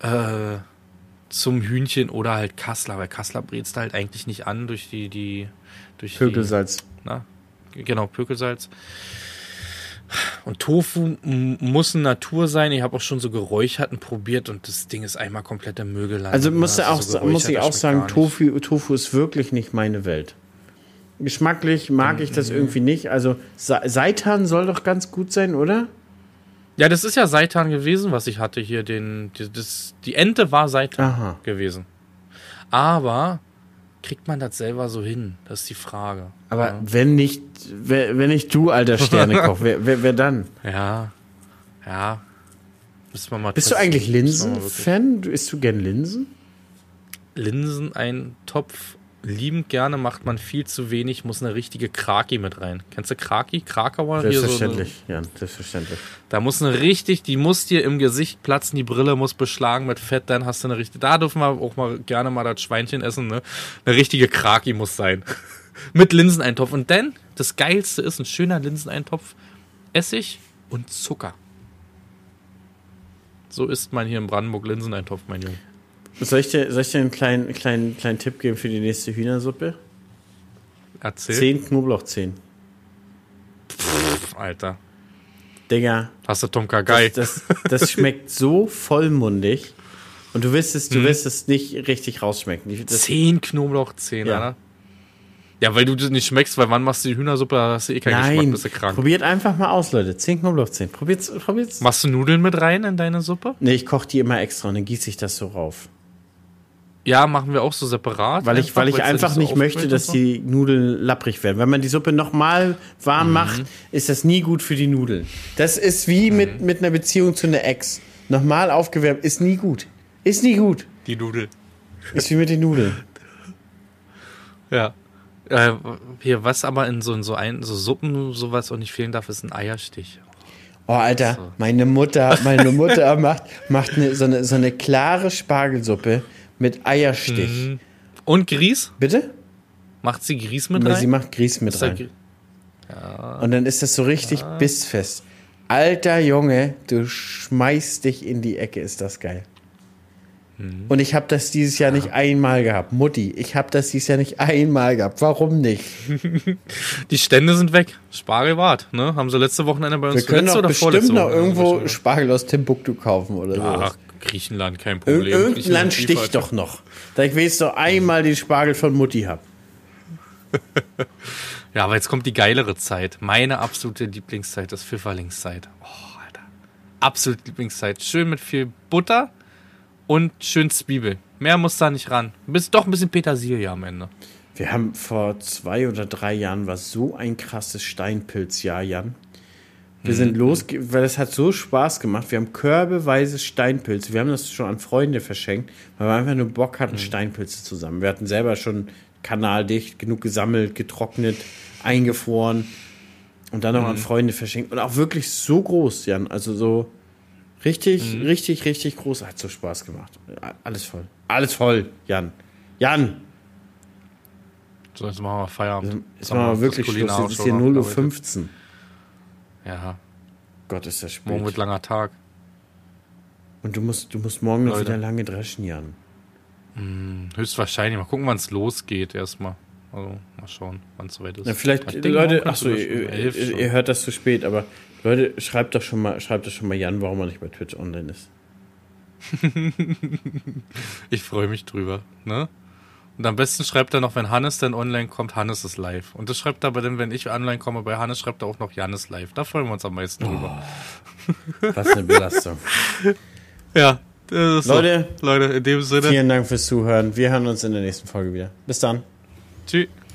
äh, zum Hühnchen oder halt Kassler, weil Kassler brätst halt eigentlich nicht an durch die, die durch Pökelsalz. die, na, genau, Pökelsalz. Und Tofu muss eine Natur sein. Ich habe auch schon so Geräucherten probiert und das Ding ist einmal komplett im Müll gelandet. Also muss, ne? auch, so muss ich auch sagen. Tofu, Tofu ist wirklich nicht meine Welt. Geschmacklich mag ich Mhm. das irgendwie nicht. Also Se- Seitan soll doch ganz gut sein, oder? Ja, das ist ja Seitan gewesen, was ich hatte hier. Den, die, das, die Ente war Seitan Aha. gewesen. Aber kriegt man das selber so hin? Das ist die Frage. Aber ja. wenn nicht, wer- wenn nicht du, alter Sternekoch, wer, wer, wer dann? Ja, ja. Bist du testen. eigentlich mal wirklich- Linsen-Fan? Du- Isst du gern Linsen? Linsen ein Topf liebend gerne macht man viel zu wenig, muss eine richtige Kraki mit rein. Kennst du Kraki? Krakauer? Hier so eine, Selbstverständlich, ja, selbstverständlich. da muss eine richtig, die muss dir im Gesicht platzen, die Brille muss beschlagen mit Fett, dann hast du eine richtige, da dürfen wir auch mal gerne mal das Schweinchen essen, ne? Eine richtige Kraki muss sein. mit Linseneintopf. Und dann, das Geilste ist ein schöner Linseneintopf, Essig und Zucker. So isst man hier in Brandenburg Linseneintopf, mein Junge. Soll ich dir, soll ich dir einen kleinen, kleinen, kleinen Tipp geben für die nächste Hühnersuppe? Erzähl. Zehn Knoblauchzehen. Pff, Alter. Digga, Hast du Tom Kagai? das, das, das schmeckt so vollmundig. Und du wirst es, du Mhm. wirst es nicht richtig rausschmecken. Das, Zehn Knoblauchzehen, Ja. Alter. Ja, weil du das nicht schmeckst, weil wann machst du die Hühnersuppe, da hast du eh keinen Geschmack, nein, bist du krank. probiert einfach mal aus, Leute. Zehn Knoblauchzehen. Probiert's, probiert's. Machst du Nudeln mit rein in deine Suppe? Nee, ich koche die immer extra und dann gieße ich das so rauf. Ja, machen wir auch so separat. Weil ich, weil ich einfach so nicht möchte, aufquillt dass so. die Nudeln lapprig werden. Wenn man die Suppe nochmal warm Mhm. macht, ist das nie gut für die Nudeln. Das ist wie mit, Mhm. mit einer Beziehung zu einer Ex. Nochmal aufgewärmt ist nie gut. Ist nie gut. Die Nudel. Ist wie mit den Nudeln. Ja. Äh, hier, was aber in so, in so, ein, so Suppen sowas auch nicht fehlen darf, ist ein Eierstich. Oh, Alter, meine Mutter, meine Mutter macht, macht eine, so, eine, so eine klare Spargelsuppe mit Eierstich. Mhm. Und Grieß? Bitte? Macht sie Grieß mit rein? sie macht Grieß mit Ist rein. Grie- Und dann ist das so richtig bissfest. Alter Junge, du schmeißt dich in die Ecke, ist das geil. Und ich habe das dieses Jahr nicht einmal gehabt. Mutti, ich habe das dieses Jahr nicht einmal gehabt. Warum nicht? Die Stände sind weg. Spargel wart, ne? Haben sie letzte Wochenende bei uns Wir können letzte doch bestimmt noch irgendwo Spargel aus Timbuktu kaufen oder so. Ach, Griechenland, kein Ir Problem. irgendein Griechenland Land sticht liefert. doch noch. Da ich wenigstens noch einmal den Spargel von Mutti hab. Ja, aber jetzt kommt die geilere Zeit. Meine absolute Lieblingszeit ist Pfifferlingszeit. Oh, Alter. Absolute Lieblingszeit. Schön mit viel Butter und schön Zwiebel. Mehr muss da nicht ran. Bis doch ein bisschen Petersilie am Ende. Wir haben vor zwei oder drei Jahren war so ein krasses Steinpilzjahr, Jan. Wir Mhm. sind los, weil es hat so Spaß gemacht. Wir haben körbeweise Steinpilze. Wir haben das schon an Freunde verschenkt, weil wir einfach nur Bock Mhm. hatten, Steinpilze zusammen. Wir hatten selber schon kanaldicht, genug gesammelt, getrocknet, eingefroren und dann noch Mhm. an Freunde verschenkt. Und auch wirklich so groß, Jan. Also so richtig, Mhm. richtig, richtig groß. Hat so Spaß gemacht. Alles voll. Alles voll, Jan. Jan, So, jetzt machen wir Feierabend. Jetzt Haben wir machen wir wirklich Schluss. Es ist hier schon 0.15 Uhr. Ja, Gott, ist das morgen wird spät. langer Tag. Und du musst, du musst morgen noch Leute. wieder lange dreschen, Jan. Höchstwahrscheinlich. Mal gucken, wann es losgeht erstmal. Also, mal schauen, wann es soweit ist. Ja, vielleicht, Ich denke, Leute, achso, ihr, ihr, ihr hört das zu spät, aber Leute, schreibt doch schon mal, schreibt doch schon mal Jan, warum er nicht bei Twitch online ist. Ich freue mich drüber, ne? Und am besten schreibt er noch, wenn Hannes dann online kommt, Hannes ist live. Und das schreibt er aber dann, wenn ich online komme, bei Hannes schreibt er auch noch Janis live. Da freuen wir uns am meisten drüber. Was eine Belastung. Ja, das ist Leute, so. Leute, in dem Sinne, Vielen Dank fürs Zuhören. Wir hören uns in der nächsten Folge wieder. Bis dann. tschüss.